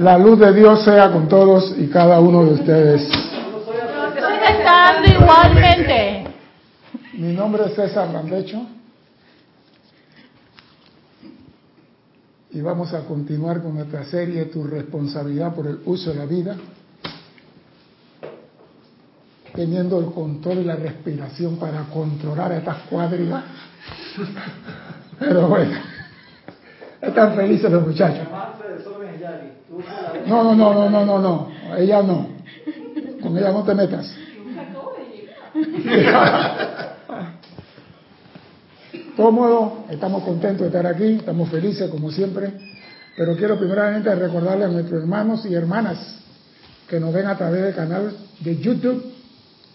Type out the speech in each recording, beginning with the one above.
La luz de Dios sea con todos y cada uno de ustedes. estando igualmente. Mi nombre es César Randecho y vamos a continuar con nuestra serie Tu responsabilidad por el uso de la vida, teniendo el control y la respiración para controlar estas cuadrigas. Pero bueno, están felices los muchachos. No, no, no, no, no, no, no. Ella no. Con ella no te metas. Cómodo, estamos contentos de estar aquí, estamos felices como siempre, pero quiero primeramente recordarle a nuestros hermanos y hermanas que nos ven a través del canal de YouTube.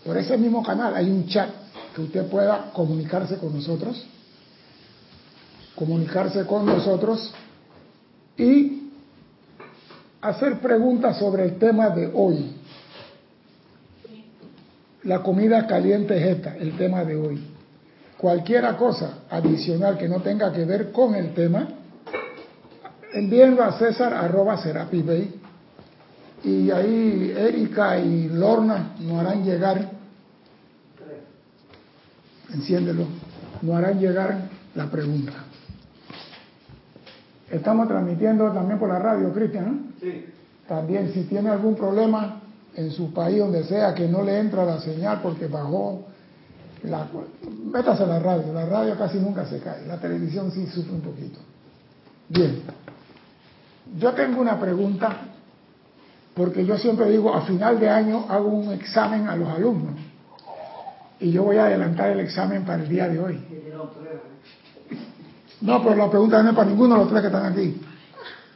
Por ese mismo canal hay un chat que usted pueda comunicarse con nosotros, comunicarse con nosotros y hacer preguntas sobre el tema de hoy. La comida caliente es esta, el tema de hoy. Cualquiera cosa adicional que no tenga que ver con el tema, envíenlo a César arroba Bay y ahí Erika y Lorna nos harán llegar, enciéndelo, nos harán llegar la pregunta. Estamos transmitiendo también por la radio, Cristian. Sí. También si tiene algún problema en su país, donde sea, que no le entra la señal porque bajó la... Métase a la radio, la radio casi nunca se cae, la televisión sí sufre un poquito. Bien, yo tengo una pregunta, porque yo siempre digo, a final de año hago un examen a los alumnos, y yo voy a adelantar el examen para el día de hoy. No, pero la pregunta no es para ninguno de los tres que están aquí.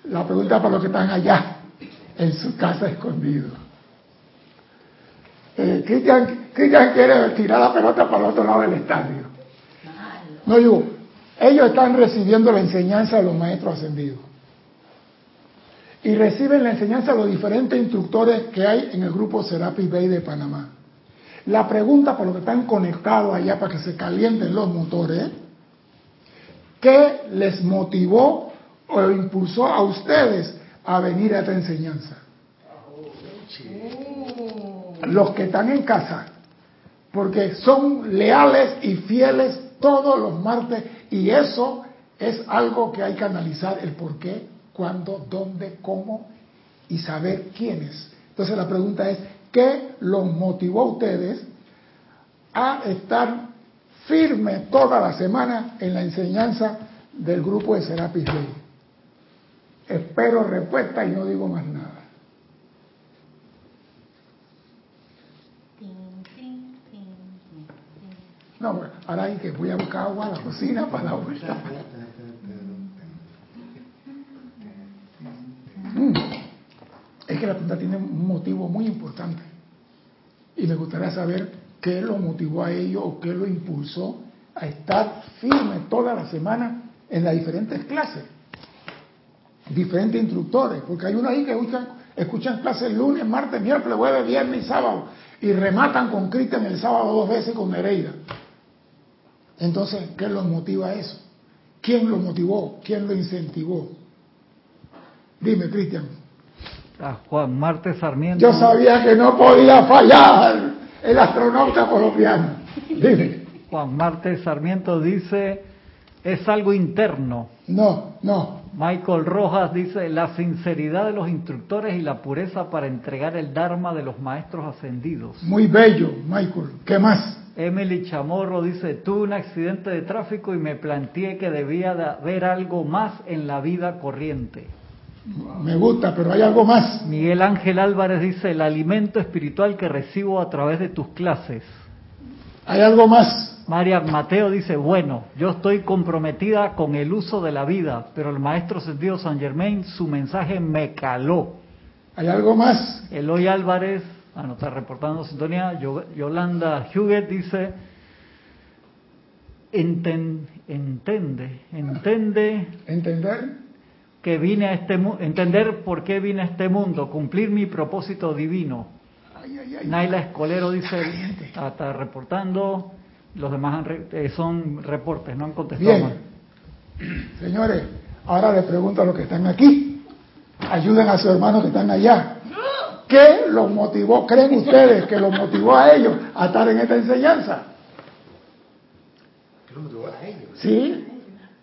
La pregunta es para los que están allá, en su casa escondido. Eh, Cristian, quiere tirar la pelota para el otro lado del estadio. No digo, ellos están recibiendo la enseñanza de los maestros ascendidos. Y reciben la enseñanza de los diferentes instructores que hay en el grupo Serapis Bay de Panamá. La pregunta para los que están conectados allá para que se calienten los motores ¿Qué les motivó o impulsó a ustedes a venir a esta enseñanza? Los que están en casa, porque son leales y fieles todos los martes y eso es algo que hay que analizar el por qué, cuándo, dónde, cómo y saber quiénes. Entonces la pregunta es, ¿qué los motivó a ustedes a estar firme toda la semana en la enseñanza del grupo de Serapis Bay. Espero respuesta y no digo más nada. No, ahora hay que voy a buscar agua a la cocina para la vuelta. Mm. Es que la pregunta tiene un motivo muy importante. Y me gustaría saber qué lo motivó a ello o qué lo impulsó a estar firme toda la semana en las diferentes clases, diferentes instructores, porque hay unos ahí que escuchan, escuchan clases lunes, martes, miércoles, jueves, viernes y sábado, y rematan con Cristian el sábado dos veces con Nereida. Entonces, ¿qué los motiva a eso? ¿Quién lo motivó? ¿Quién lo incentivó? Dime, Cristian. Juan Marte Sarmiento. Yo sabía que no podía fallar el astronauta colombiano. Dime. Juan Marte Sarmiento dice, es algo interno. No, no. Michael Rojas dice, la sinceridad de los instructores y la pureza para entregar el Dharma de los maestros ascendidos. Muy bello, Michael. ¿Qué más? Emily Chamorro dice, tuve un accidente de tráfico y me planteé que debía de haber algo más en la vida corriente. Me gusta, pero hay algo más. Miguel Ángel Álvarez dice, el alimento espiritual que recibo a través de tus clases. Hay algo más. María Mateo dice, bueno, yo estoy comprometida con el uso de la vida, pero el maestro sentido San Germain, su mensaje me caló. ¿Hay algo más? Eloy Álvarez, ah, no está reportando sintonía, Yolanda Huguet dice, enten, entende, entende. ¿Entender? Que vine a este entender por qué vine a este mundo, cumplir mi propósito divino. Naila Escolero dice, está reportando, los demás eh, son reportes, no han contestado Bien. Señores, ahora les pregunto a los que están aquí. ayuden a sus hermanos que están allá. ¿Qué los motivó, creen ustedes, que los motivó a ellos a estar en esta enseñanza? ¿Qué los motivó a ellos? ¿Sí?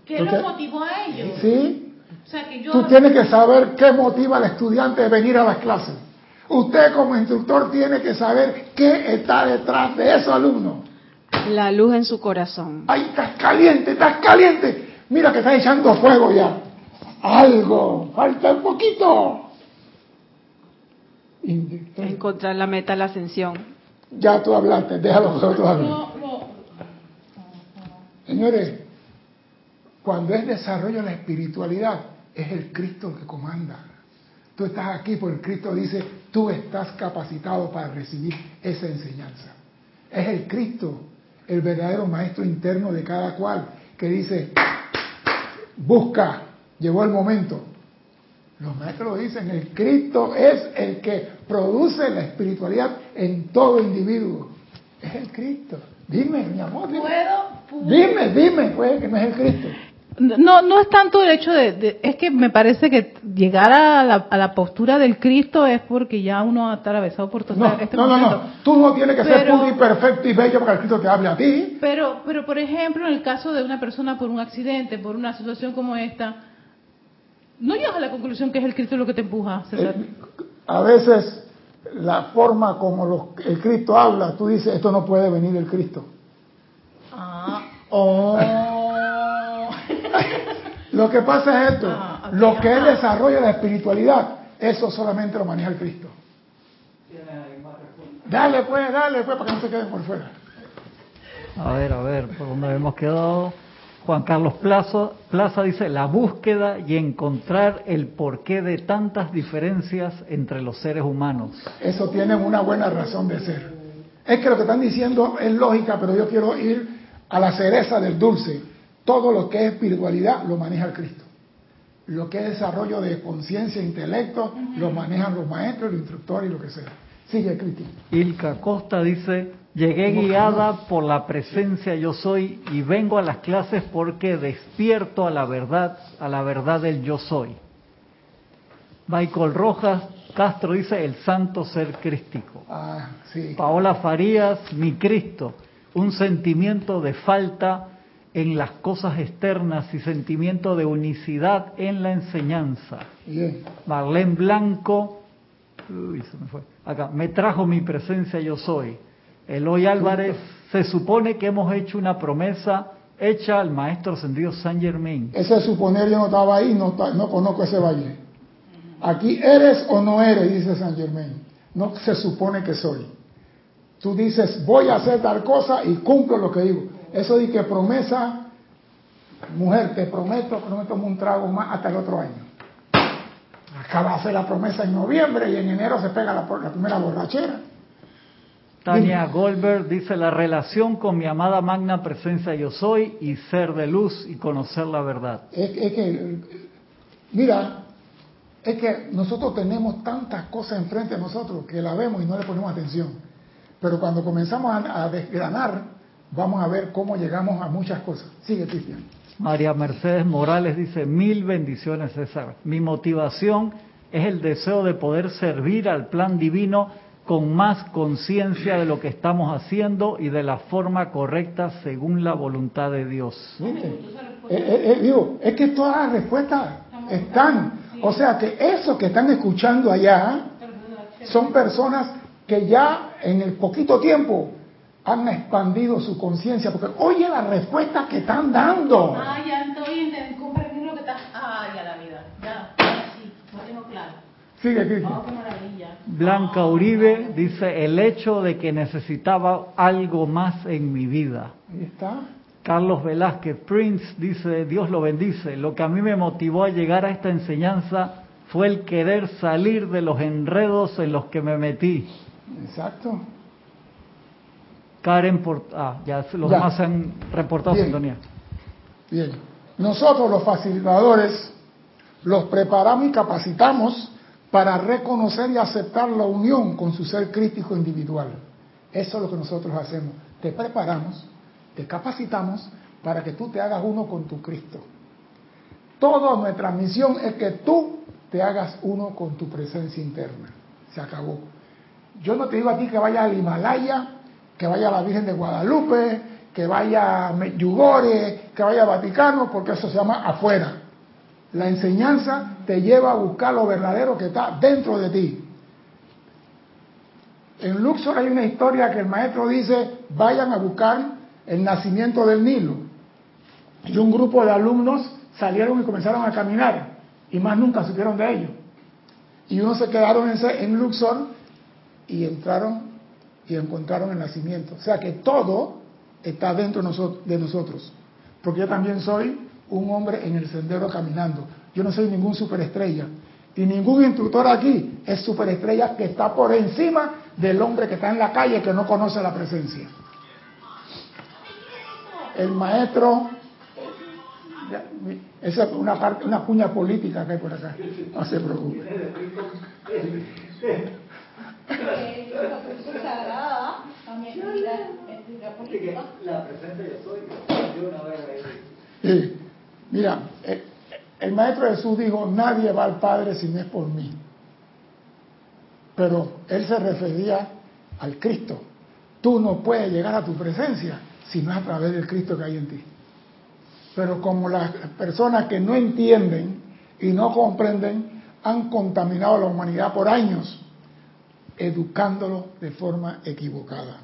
¿Qué los motivó a ellos? ¿Sí? O sea, que yo... Tú tienes que saber qué motiva al estudiante de venir a las clases. Usted como instructor tiene que saber qué está detrás de esos alumnos. La luz en su corazón. ¡Ay, estás caliente, estás caliente! Mira que estás echando fuego ya. Algo, falta un poquito. Encontrar la meta, la ascensión. Ya tú hablaste, déjalo nosotros hablar. No, no. Señores, cuando es desarrollo de la espiritualidad, es el Cristo el que comanda. Tú estás aquí porque Cristo dice, tú estás capacitado para recibir esa enseñanza. Es el Cristo, el verdadero maestro interno de cada cual, que dice, busca, llegó el momento. Los maestros lo dicen, el Cristo es el que produce la espiritualidad en todo individuo. Es el Cristo. Dime, mi amor, dime. ¿Puedo? Dime, dime, pues, que no es el Cristo. No, no es tanto el hecho de, de- es que me parece que llegar a la, a la postura del Cristo es porque ya uno ha atravesado por todo No, este no, no, momento. no. Tú no tienes que ser puro y perfecto y bello para que el Cristo te hable a ti. Pero, pero por ejemplo, en el caso de una persona por un accidente, por una situación como esta, no llegas a la conclusión que es el Cristo lo que te empuja, César. Eh, a veces la forma como los- el Cristo habla, tú dices, esto no puede venir del Cristo. Ah, oh. Lo que pasa es esto, Ah, lo que es desarrollo de la espiritualidad, eso solamente lo maneja el Cristo. Dale pues, dale pues, para que no se queden por fuera. A ver, a ver, por dónde hemos quedado. Juan Carlos Plaza, Plaza dice, la búsqueda y encontrar el porqué de tantas diferencias entre los seres humanos. Eso tiene una buena razón de ser. Es que lo que están diciendo es lógica, pero yo quiero ir a la cereza del dulce. Todo lo que es espiritualidad lo maneja el Cristo. Lo que es desarrollo de conciencia e intelecto lo manejan los maestros, los instructores y lo que sea. Sigue, Cristo. Ilka Costa dice, llegué guiada por la presencia yo soy y vengo a las clases porque despierto a la verdad, a la verdad del yo soy. Michael Rojas Castro dice, el santo ser crístico. Ah, sí. Paola Farías, mi Cristo, un sentimiento de falta en las cosas externas y sentimiento de unicidad en la enseñanza. Bien. Marlene Blanco, uy, se me fue. Acá, me trajo mi presencia yo soy. Eloy Álvarez, se supone que hemos hecho una promesa hecha al maestro ascendido San Germain. Ese suponer yo no estaba ahí, no conozco ese valle. Aquí eres o no eres, dice San Germain. No se supone que soy. Tú dices, voy a hacer tal cosa y cumplo lo que digo. Eso de que promesa, mujer, te prometo que no me tomo un trago más hasta el otro año. Acaba de hacer la promesa en noviembre y en enero se pega la, la primera borrachera. Tania Goldberg dice la relación con mi amada magna presencia yo soy y ser de luz y conocer la verdad. Es, es que, mira, es que nosotros tenemos tantas cosas enfrente de nosotros que la vemos y no le ponemos atención. Pero cuando comenzamos a, a desgranar, vamos a ver cómo llegamos a muchas cosas. Sigue, Cristian. María Mercedes Morales dice, mil bendiciones César. Mi motivación es el deseo de poder servir al plan divino con más conciencia de lo que estamos haciendo y de la forma correcta según la voluntad de Dios. ¿Viste? Eh, eh, eh, digo, es que todas las respuestas están. O sea que esos que están escuchando allá son personas que ya en el poquito tiempo han expandido su conciencia, porque oye las respuestas que están dando. Ah, ya estoy entendiendo, comprendí lo que estás... Ah, ya la vida, ya, ya sí, lo tengo claro. Sigue, Oh, Cristian. qué maravilla. Blanca Uribe dice, el hecho de que necesitaba algo más en mi vida. Ahí está. Carlos Velázquez Prince dice, Dios lo bendice, lo que a mí me motivó a llegar a esta enseñanza fue el querer salir de los enredos en los que me metí. Exacto. Karen, por, ah, ya los Ya. demás han reportado Bien. sintonía. Bien. Nosotros los facilitadores los preparamos y capacitamos para reconocer y aceptar la unión con su ser crítico individual. Eso es lo que nosotros hacemos. Te preparamos, te capacitamos para que tú te hagas uno con tu Cristo. Toda nuestra misión es que tú te hagas uno con tu presencia interna. Se acabó. Yo no te digo a ti que vaya al Himalaya, que vaya la Virgen de Guadalupe, que vaya Medjugorje, que vaya Vaticano, porque eso se llama afuera. La enseñanza te lleva a buscar lo verdadero que está dentro de ti. En Luxor hay una historia que el maestro dice, vayan a buscar el nacimiento del Nilo. Y un grupo de alumnos salieron y comenzaron a caminar y más nunca supieron de ello. Y unos se quedaron en Luxor y entraron y encontraron el nacimiento. O sea que todo está dentro de nosotros. Porque yo también soy un hombre en el sendero caminando. Yo no soy ningún superestrella. Y ningún instructor aquí es superestrella que está por encima del hombre que está en la calle que no conoce la presencia. El maestro, esa es una, parte, una cuña política que hay por acá, no se preocupe. Vez Mira, eh, el Maestro Jesús dijo, nadie va al Padre si no es por mí. Pero él se refería al Cristo. Tú no puedes llegar a tu presencia si no es a través del Cristo que hay en ti. Pero como las personas que no entienden y no comprenden han contaminado a la humanidad por años, educándolo de forma equivocada.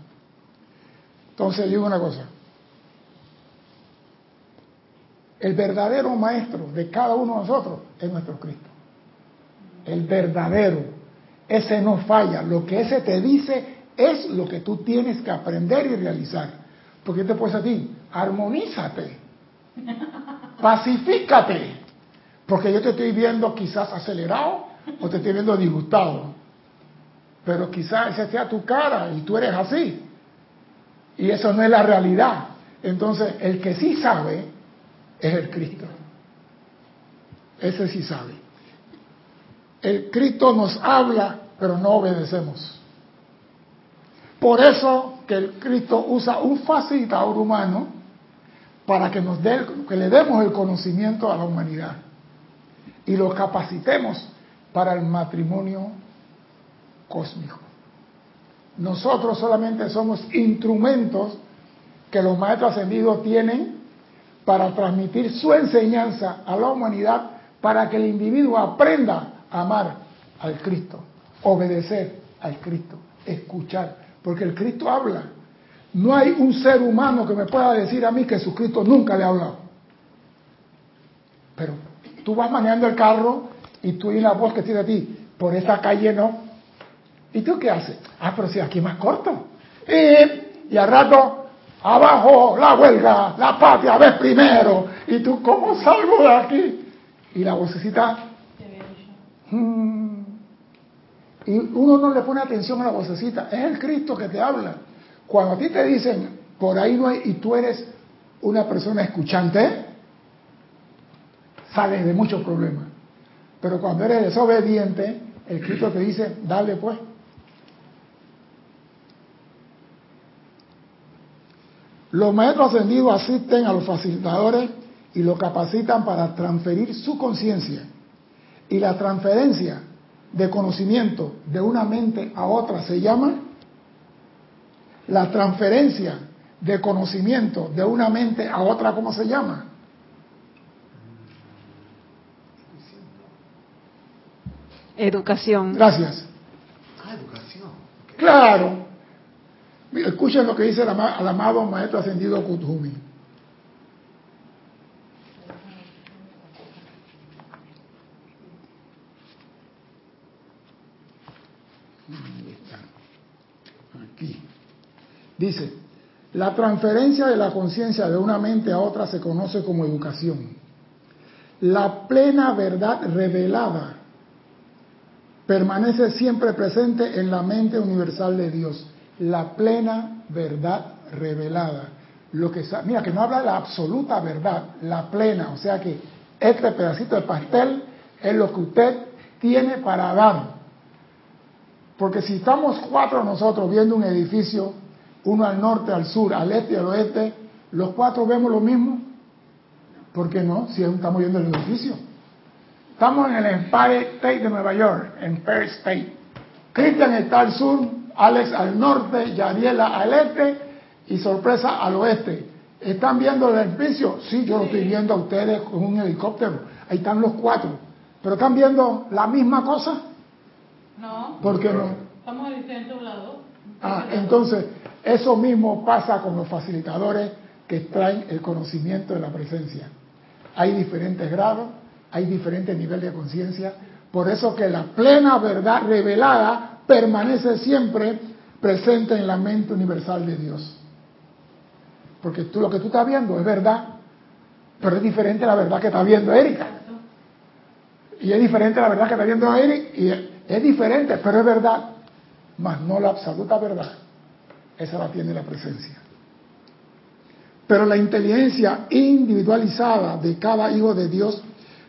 Entonces digo una cosa, el verdadero maestro de cada uno de nosotros es nuestro Cristo. El verdadero. Ese no falla. Lo que ese te dice es lo que tú tienes que aprender y realizar. Porque te puedes decir, armonízate, pacifícate. Porque yo te estoy viendo quizás acelerado o te estoy viendo disgustado. Pero quizás esa sea tu cara y tú eres así. Y eso no es la realidad. Entonces, el que sí sabe es el Cristo. Ese sí sabe. El Cristo nos habla, pero no obedecemos. Por eso que el Cristo usa un facilitador humano para que nos dé, que le demos el conocimiento a la humanidad y lo capacitemos para el matrimonio cósmico. Nosotros solamente somos instrumentos que los maestros ascendidos tienen para transmitir su enseñanza a la humanidad para que el individuo aprenda a amar al Cristo, obedecer al Cristo, escuchar, porque el Cristo habla. No hay un ser humano que me pueda decir a mí que Jesucristo nunca le ha hablado. Pero tú vas manejando el carro y tú oyes la voz que tiene a ti, por esa calle no. ¿Y tú qué haces? Ah, pero si aquí es más corto. Y, y al rato abajo la huelga, la patria, ves primero. ¿Y tú cómo salgo de aquí? Y la vocecita... Hmm. y uno no le pone atención a la vocecita, es el Cristo que te habla. Cuando a ti te dicen, por ahí no hay, y tú eres una persona escuchante, sales de muchos problemas. Pero cuando eres desobediente, el Cristo te dice, dale pues. Los maestros ascendidos asisten a los facilitadores y los capacitan para transferir su conciencia. Y la transferencia de conocimiento de una mente a otra se llama la transferencia de conocimiento de una mente a otra, ¿cómo se llama? Educación. Gracias. Ah, educación. Claro. Escuchen lo que dice el, amado maestro ascendido Kuthumi. Aquí. Dice, la transferencia de la conciencia de una mente a otra se conoce como educación. La plena verdad revelada permanece siempre presente en la mente universal de Dios la plena verdad revelada. Lo que, mira, que no habla la absoluta verdad, la plena, o sea que este pedacito de pastel es lo que usted tiene para dar. Porque si estamos cuatro nosotros viendo un edificio, uno al norte, al sur, al este y al oeste, los cuatro vemos lo mismo. ¿Por qué no? Si estamos viendo el edificio. Estamos en el Empire State de Nueva York, Empire State. Cristian está al sur, Alex al norte, Yariela al este y sorpresa al oeste. ¿Están viendo el edificio? Sí, yo lo estoy viendo a ustedes con un helicóptero. Ahí están los cuatro. ¿Pero están viendo la misma cosa? No. ¿Por qué no? Estamos en diferentes lados. Ah, entonces, eso mismo pasa con los facilitadores que traen el conocimiento de la presencia. Hay diferentes grados, hay diferentes niveles de conciencia, por eso que la plena verdad revelada permanece siempre presente en la mente universal de Dios. Porque tú lo que tú estás viendo es verdad, pero es diferente la verdad que está viendo Erika. Y es diferente la verdad que está viendo Eric, y es diferente, pero es verdad, mas no la absoluta verdad. Esa la tiene la presencia. Pero la inteligencia individualizada de cada hijo de Dios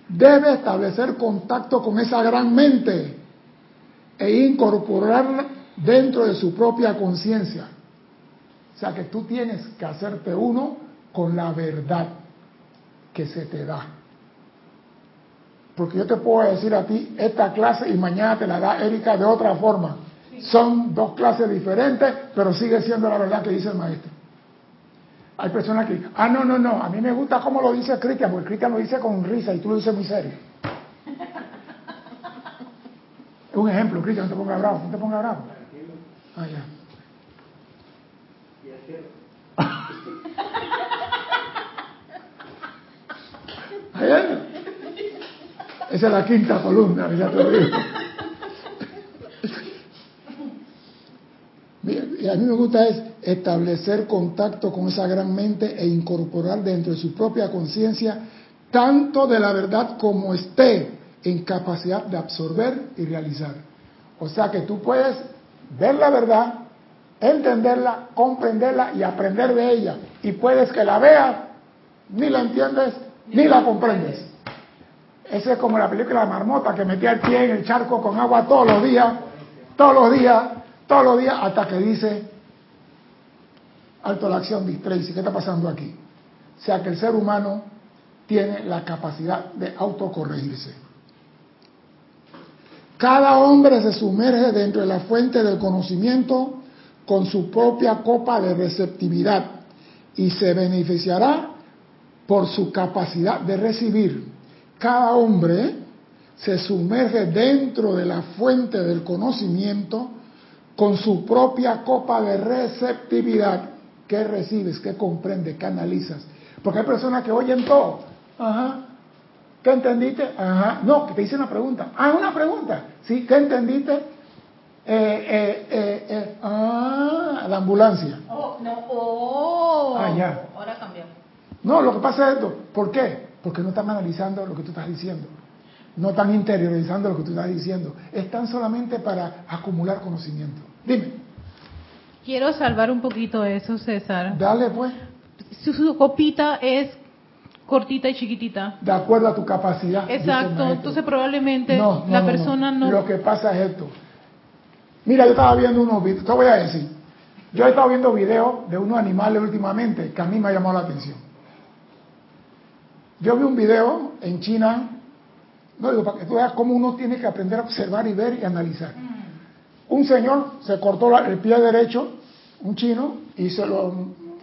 debe establecer contacto con esa gran mente e incorporarla dentro de su propia conciencia. O sea que tú tienes que hacerte uno con la verdad que se te da. Porque yo te puedo decir a ti esta clase y mañana te la da Erika de otra forma. Son dos clases diferentes, pero sigue siendo la verdad que dice el maestro. Hay personas que ah, no, no, no, a mí me gusta cómo lo dice Cristian, porque Cristian lo dice con risa y tú lo dices muy serio. Es un ejemplo, Cristian, no te pongas bravo, no te pongas bravo. Ah, ya. Esa es la quinta columna, ya te digo. Y a mí me gusta es establecer contacto con esa gran mente e incorporar dentro de su propia conciencia tanto de la verdad como esté en capacidad de absorber y realizar. O sea que tú puedes ver la verdad, entenderla, comprenderla y aprender de ella. Y puedes que la veas, ni la entiendes, ni la comprendes. Esa es como la película de Marmota que metía el pie en el charco con agua todos los días, todos los días, todos los días, hasta que dice, alto la acción, Tracy, ¿qué está pasando aquí? O sea que el ser humano tiene la capacidad de autocorregirse. Cada hombre se sumerge dentro de la fuente del conocimiento con su propia copa de receptividad y se beneficiará por su capacidad de recibir. Cada hombre se sumerge dentro de la fuente del conocimiento con su propia copa de receptividad. ¿Qué recibes? ¿Qué comprendes? ¿Qué analizas? Porque hay personas que oyen todo. Ajá. ¿Qué entendiste? Ajá. No, que te hice una pregunta. Ah, una pregunta. ¿Sí? ¿Qué entendiste? Eh, eh, eh, eh ah, la ambulancia. Oh, no. Oh. Ah, ya. Ahora cambió. No, lo que pasa es esto. ¿Por qué? Porque no están analizando lo que tú estás diciendo. No están interiorizando lo que tú estás diciendo. Están solamente para acumular conocimiento. Dime. Quiero salvar un poquito eso, César. Dale, pues. Su, copita es cortita y chiquitita. De acuerdo a tu capacidad. Exacto. Entonces probablemente la persona no, Lo que pasa es esto. Mira, yo estaba viendo unos videos, te voy a decir. Yo he estado viendo videos de unos animales últimamente que a mí me ha llamado la atención. Yo vi un video en China, no digo para que tú veas cómo uno tiene que aprender a observar y ver y analizar. Mm. Un señor se cortó el pie derecho, un chino, y se lo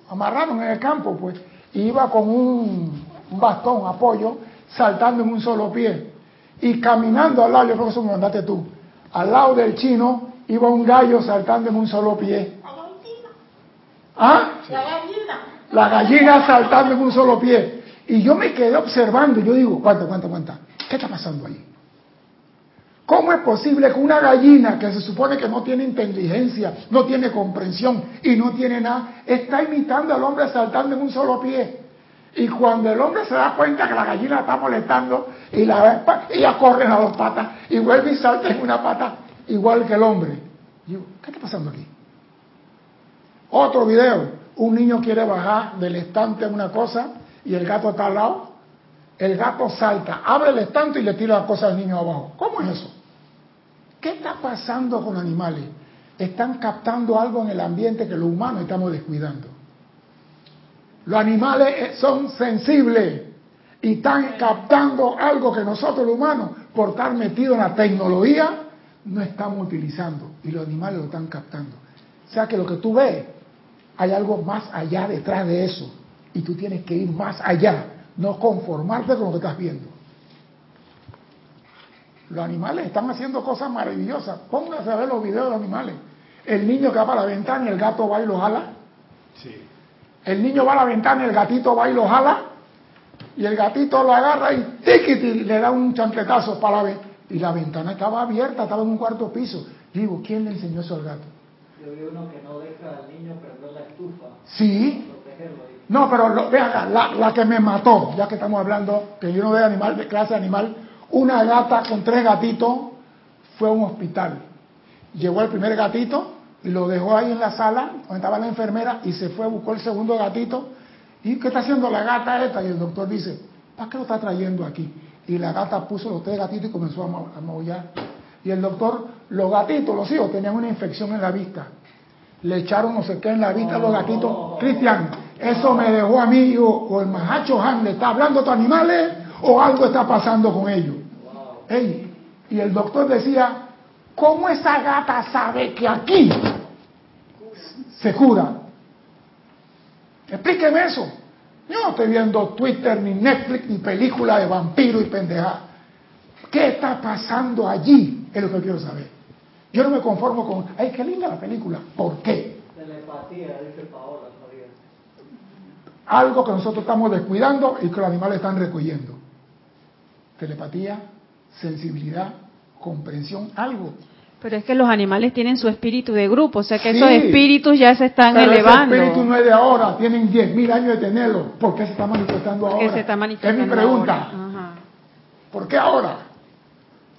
amarraron en el campo, pues, y iba con un, bastón, apoyo, saltando en un solo pie. Y caminando al lado, yo creo que eso me mandaste tú, al lado del chino iba un gallo saltando en un solo pie. ¿Ah? La gallina. La gallina saltando en un solo pie. Y yo me quedé observando y yo digo, cuánto, cuánto, cuánto, ¿qué está pasando ahí? ¿Cómo es posible que una gallina que se supone que no tiene inteligencia, no tiene comprensión y no tiene nada, está imitando al hombre saltando en un solo pie? Y cuando el hombre se da cuenta que la gallina está molestando y la ella corre a dos patas y vuelve y salta en una pata igual que el hombre. ¿qué está pasando aquí? Otro video, un niño quiere bajar del estante una cosa y el gato está al lado, el gato salta, abre el estante y le tira las cosas al niño abajo. ¿Cómo es eso? ¿Qué está pasando con animales? Están captando algo en el ambiente que los humanos estamos descuidando. Los animales eh, son sensibles Y están captando algo que nosotros los humanos, por estar metidos en la tecnología, no estamos utilizando. Y los animales lo están captando. O sea que lo que tú ves, hay algo más allá detrás de eso. Y tú tienes que ir más allá, no conformarte con lo que estás viendo. Los animales están haciendo cosas maravillosas. Póngase a ver los videos de los animales. El niño que va para la ventana y el gato va y lo jala. Sí. El niño va a la ventana el gatito va y lo jala. Y el gatito lo agarra y tiquiti, le da un chancletazo para ver. Y la ventana estaba abierta, estaba en un cuarto piso. Digo, ¿quién le enseñó eso al gato? Yo vi uno que no deja al niño prender la estufa. Sí. No, pero lo, la, la, que me mató, ya que estamos hablando, que yo no veo animal de clase animal, una gata con tres gatitos fue a un hospital. Llegó el primer gatito y lo dejó ahí en la sala donde estaba la enfermera y se fue, buscó el segundo gatito. ¿Y qué está haciendo la gata esta? Y el doctor dice, ¿para qué lo está trayendo aquí? Y la gata puso los tres gatitos y comenzó a, maullar. Y el doctor, los gatitos, los hijos, tenían una infección en la vista. Le echaron no sé qué en la vista a los gatitos. Cristian, eso me dejó a mí, o el majacho Han le está hablando a estos animales, o algo está pasando con ellos. y el doctor decía, ¿cómo esa gata sabe que aquí se cura? Explíqueme eso. Yo no estoy viendo Twitter, ni Netflix, ni película de vampiro y pendeja. ¿Qué está pasando allí? Es lo que quiero saber. Yo no me conformo con, ay, qué linda la película. ¿Por qué? Telepatía, dice Paola. Algo que nosotros estamos descuidando y que los animales están recogiendo telepatía, sensibilidad, comprensión, algo. Pero es que los animales tienen su espíritu de grupo, o sea que esos espíritus ya se están pero elevando. Ese espíritu no es de ahora, tienen 10.000 años de tenerlo. ¿Por qué se está manifestando ahora? Se está manifestando es mi pregunta. ¿Por qué ahora?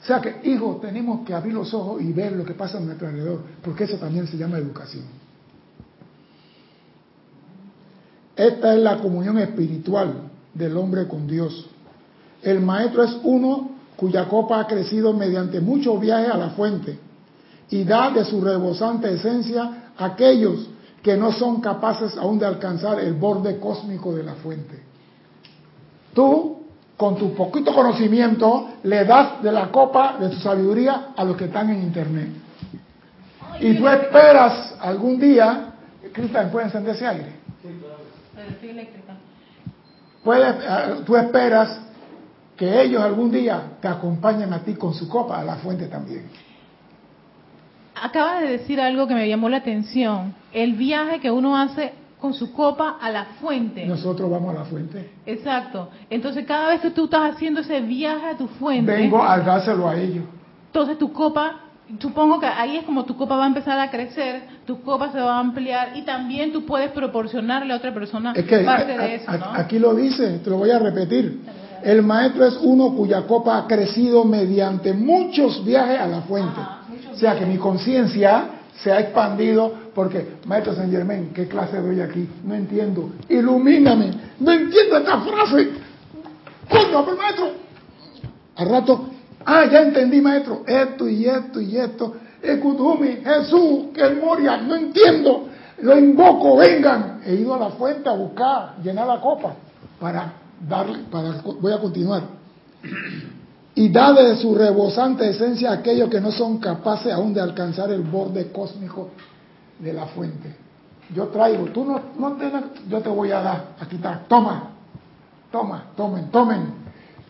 O sea que, hijos, tenemos que abrir los ojos y ver lo que pasa a nuestro alrededor, porque eso también se llama educación. Esta es la comunión espiritual del hombre con Dios. El maestro es uno cuya copa ha crecido mediante muchos viajes a la fuente y da de su rebosante esencia a aquellos que no son capaces aún de alcanzar el borde cósmico de la fuente. Tú, con tu poquito conocimiento, le das de la copa de tu sabiduría a los que están en Internet. Y tú esperas algún día, Cristian, ¿puede encenderse aire? Sí, claro. eléctrica. Eh, tú esperas que ellos algún día te acompañen a ti con su copa a la fuente también. Acaba de decir algo que me llamó la atención, el viaje que uno hace con su copa a la fuente. Nosotros vamos a la fuente. Exacto. Entonces cada vez que tú estás haciendo ese viaje a tu fuente... Vengo a dárselo a ellos. Entonces tu copa supongo que ahí es como tu copa va a empezar a crecer, tu copa se va a ampliar y también tú puedes proporcionarle a otra persona parte de eso. Aquí lo dice, te lo voy a repetir. El maestro es uno cuya copa ha crecido mediante muchos viajes a la fuente. O sea que mi conciencia se ha expandido porque, maestro Saint Germain, ¿qué clase doy aquí? No entiendo. Ilumíname. No entiendo esta frase. Coño, maestro. Al rato, ah, ya entendí, maestro. Esto y esto y esto. Ecutumi, Jesús, que el Moria, no entiendo. Lo invoco, vengan. He ido a la fuente a buscar, llenar la copa para darle, para, voy a continuar, y da de su rebosante esencia a aquellos que no son capaces aún de alcanzar el borde cósmico de la fuente. Yo traigo, tú no, no yo te voy a dar, aquí está, toma, toma, tomen, tomen.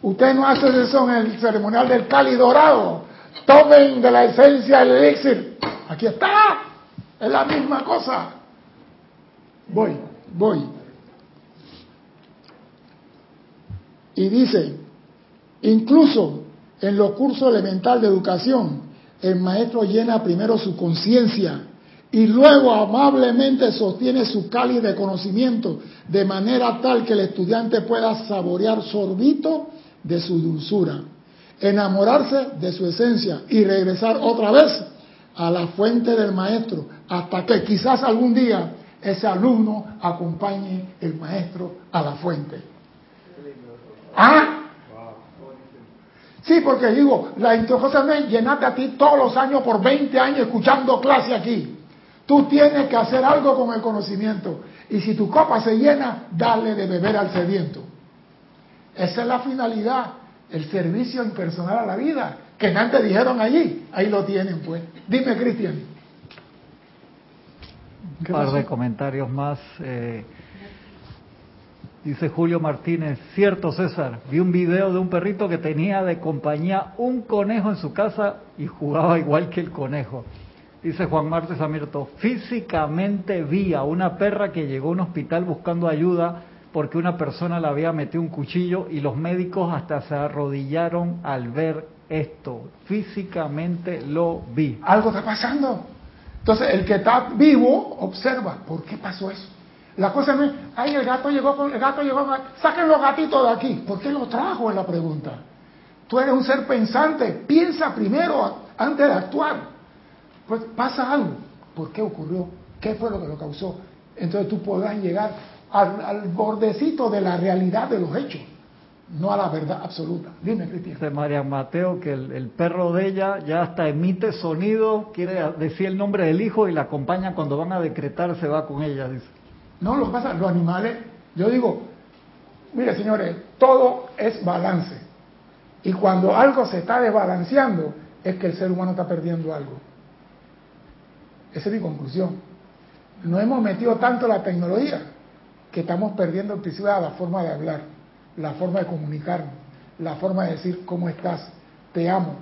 Usted no hace eso en el ceremonial del Cali Dorado. Tomen de la esencia del elixir. Aquí está, es la misma cosa. Voy, voy. Y dice, incluso en los cursos elementales de educación, el maestro llena primero su conciencia y luego amablemente sostiene su cáliz de conocimiento de manera tal que el estudiante pueda saborear sorbito de su dulzura, enamorarse de su esencia y regresar otra vez a la fuente del maestro hasta que quizás algún día ese alumno acompañe el maestro a la fuente. ¿Ah? Sí, porque digo, la no es llenarte a ti todos los años por 20 años escuchando clase aquí. Tú tienes que hacer algo con el conocimiento. Y si tu copa se llena, dale de beber al sediento. Esa es la finalidad, el servicio impersonal a la vida, que antes dijeron allí, ahí lo tienen pues. Dime, Cristian. Un par de comentarios más. Eh, dice Julio Martínez, cierto César, vi un video de un perrito que tenía de compañía un conejo en su casa y jugaba igual que el conejo. Dice Juan Martes Amirto, físicamente vi a una perra que llegó a un hospital buscando ayuda porque una persona le había metido un cuchillo y los médicos hasta se arrodillaron al ver esto. Físicamente lo vi. Algo está pasando. Entonces, el que está vivo observa, ¿por qué pasó eso? La cosa no es, ay, el gato llegó, con, el gato llegó, saquen los gatitos de aquí. ¿Por qué lo trajo? Es la pregunta. Tú eres un ser pensante, piensa primero antes de actuar. Pues pasa algo. ¿Por qué ocurrió? ¿Qué fue lo que lo causó? Entonces tú podrás llegar al, bordecito de la realidad de los hechos, no a la verdad absoluta. Dime, Cristian. Dice María Mateo que el, perro de ella ya hasta emite sonido, quiere decir el nombre del hijo y la acompaña cuando van a decretar, se va con ella, dice. No, lo pasa, los animales, yo digo, mire señores, todo es balance. Y cuando algo se está desbalanceando, es que el ser humano está perdiendo algo. Esa es mi conclusión. No hemos metido tanto la tecnología que estamos perdiendo en principio la forma de hablar, la forma de comunicarnos, la forma de decir cómo estás, te amo.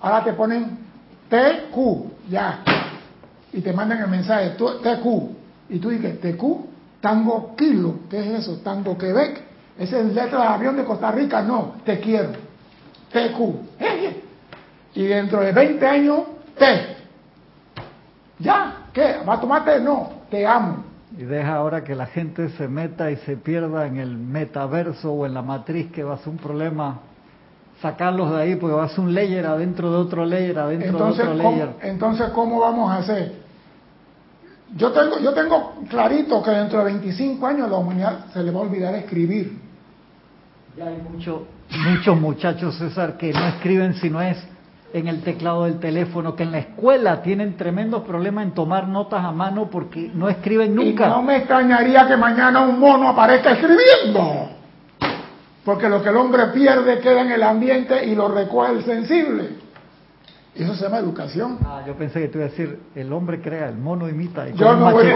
Ahora te ponen TQ, ya, y te mandan el mensaje, TQ, y tú dices, TQ, Tango Kilo, ¿qué es eso? Tango Quebec, ese es letra de avión de Costa Rica, no, te quiero, TQ. Y dentro de 20 años, T. ¿Ya? ¿Qué? ¿Va a tomarte? No, te amo. Y deja ahora que la gente se meta y se pierda en el metaverso o en la matriz, que va a ser un problema sacarlos de ahí, porque va a ser un layer adentro de otro layer, adentro de otro layer. entonces, ¿cómo vamos a hacer? Yo tengo, yo tengo clarito que dentro de 25 años la humanidad se le va a olvidar escribir. Ya hay mucho, muchos muchachos, César, que no escriben si no es en el teclado del teléfono, que en la escuela tienen tremendos problemas en tomar notas a mano porque no escriben nunca. Y no me extrañaría que mañana un mono aparezca escribiendo. Porque lo que el hombre pierde queda en el ambiente y lo recoge el sensible. Y eso se llama educación. Ah, yo pensé que tú ibas a decir, el hombre crea, el mono imita. Y yo no voy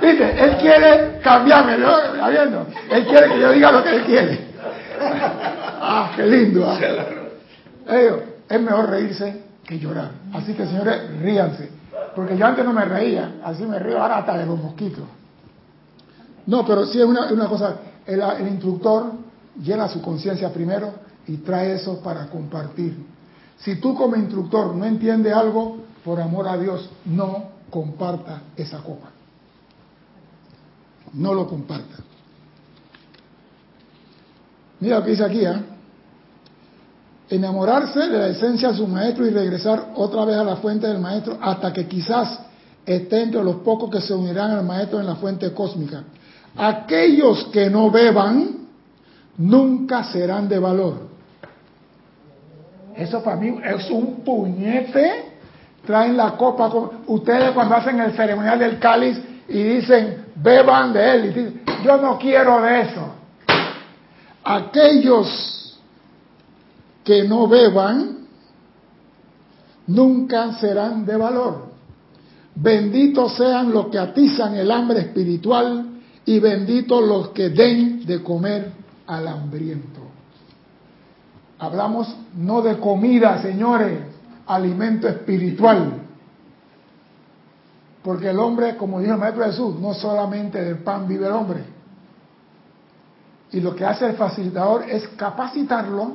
Viste, él quiere cambiarme, ¿no? Él quiere que yo diga lo que él quiere. ah, qué lindo. Ah. es mejor reírse que llorar. Así que señores, ríanse. Porque yo antes no me reía, así me río ahora hasta de los mosquitos. No, pero sí es una, una cosa, el, el instructor llena su conciencia primero y trae eso para compartir. Si tú como instructor no entiendes algo, por amor a Dios, no comparta esa copa. No lo comparta. Mira lo que dice aquí, ¿eh? Enamorarse de la esencia de su maestro y regresar otra vez a la fuente del maestro hasta que quizás esté entre los pocos que se unirán al maestro en la fuente cósmica. Aquellos que no beban nunca serán de valor. Eso para mí es un puñete. Traen la copa. Ustedes cuando hacen el ceremonial del cáliz y dicen, beban de él. Y dicen, yo no quiero de eso. Aquellos que no beban nunca serán de valor. Benditos sean los que atizan el hambre espiritual y benditos los que den de comer al hambriento. Hablamos no de comida, señores, alimento espiritual. Porque el hombre, como dijo el Maestro Jesús, no solamente del pan vive el hombre, y lo que hace el facilitador es capacitarlo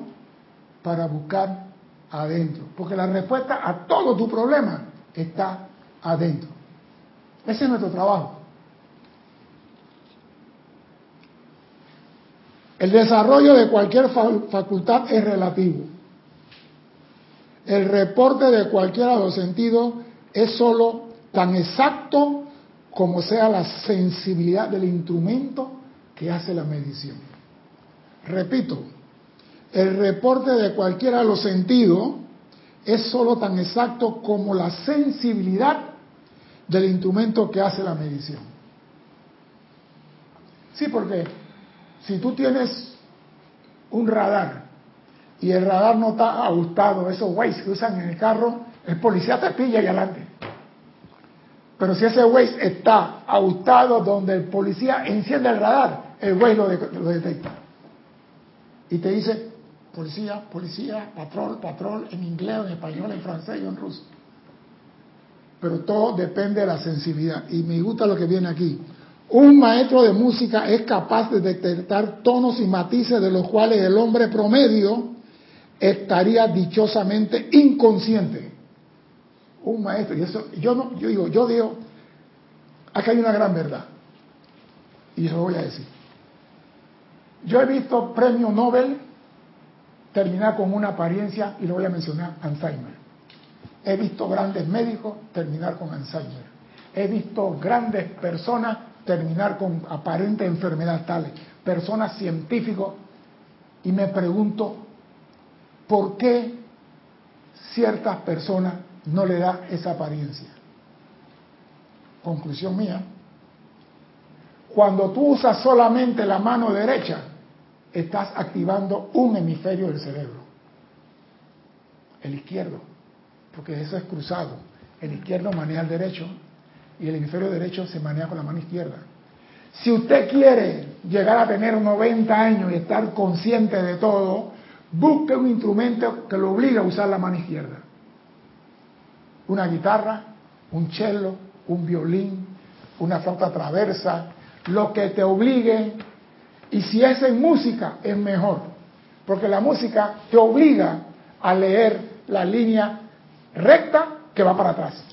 para buscar adentro. Porque la respuesta a todo tu problema está adentro. Ese es nuestro trabajo. El desarrollo de cualquier facultad es relativo. El reporte de cualquiera de los sentidos es sólo tan exacto como sea la sensibilidad del instrumento que hace la medición. Repito, el reporte de cualquiera de los sentidos es solo tan exacto como la sensibilidad del instrumento que hace la medición. Sí, porque si tú tienes un radar y el radar no está ajustado, esos Waze que usan en el carro, el policía te pilla y adelante. Pero si ese Waze está ajustado donde el policía enciende el radar, el Waze lo, lo detecta. Y te dice, policía, policía, patrón, patrón, en inglés, en español, en francés y en ruso. Pero todo depende de la sensibilidad. Y me gusta lo que viene aquí. Un maestro de música es capaz de detectar tonos y matices de los cuales el hombre promedio estaría dichosamente inconsciente. Un maestro, y eso, yo no, yo digo, yo digo, acá hay una gran verdad. Y eso voy a decir. Yo he visto premio Nobel terminar con una apariencia, y lo voy a mencionar, Alzheimer. He visto grandes médicos terminar con Alzheimer. He visto grandes personas terminar con aparente enfermedad tales, personas científicos, y me pregunto, ¿por qué ciertas personas no le da esa apariencia? Conclusión mía, cuando tú usas solamente la mano derecha, estás activando un hemisferio del cerebro, el izquierdo, porque eso es cruzado. El izquierdo maneja el derecho y el hemisferio derecho se maneja con la mano izquierda. Si usted quiere llegar a tener 90 años y estar consciente de todo, busque un instrumento que lo obligue a usar la mano izquierda. Una guitarra, un cello, un violín, una flauta traversa, lo que te obligue. Y si es en música, es mejor. Porque la música te obliga a leer la línea recta que va para atrás.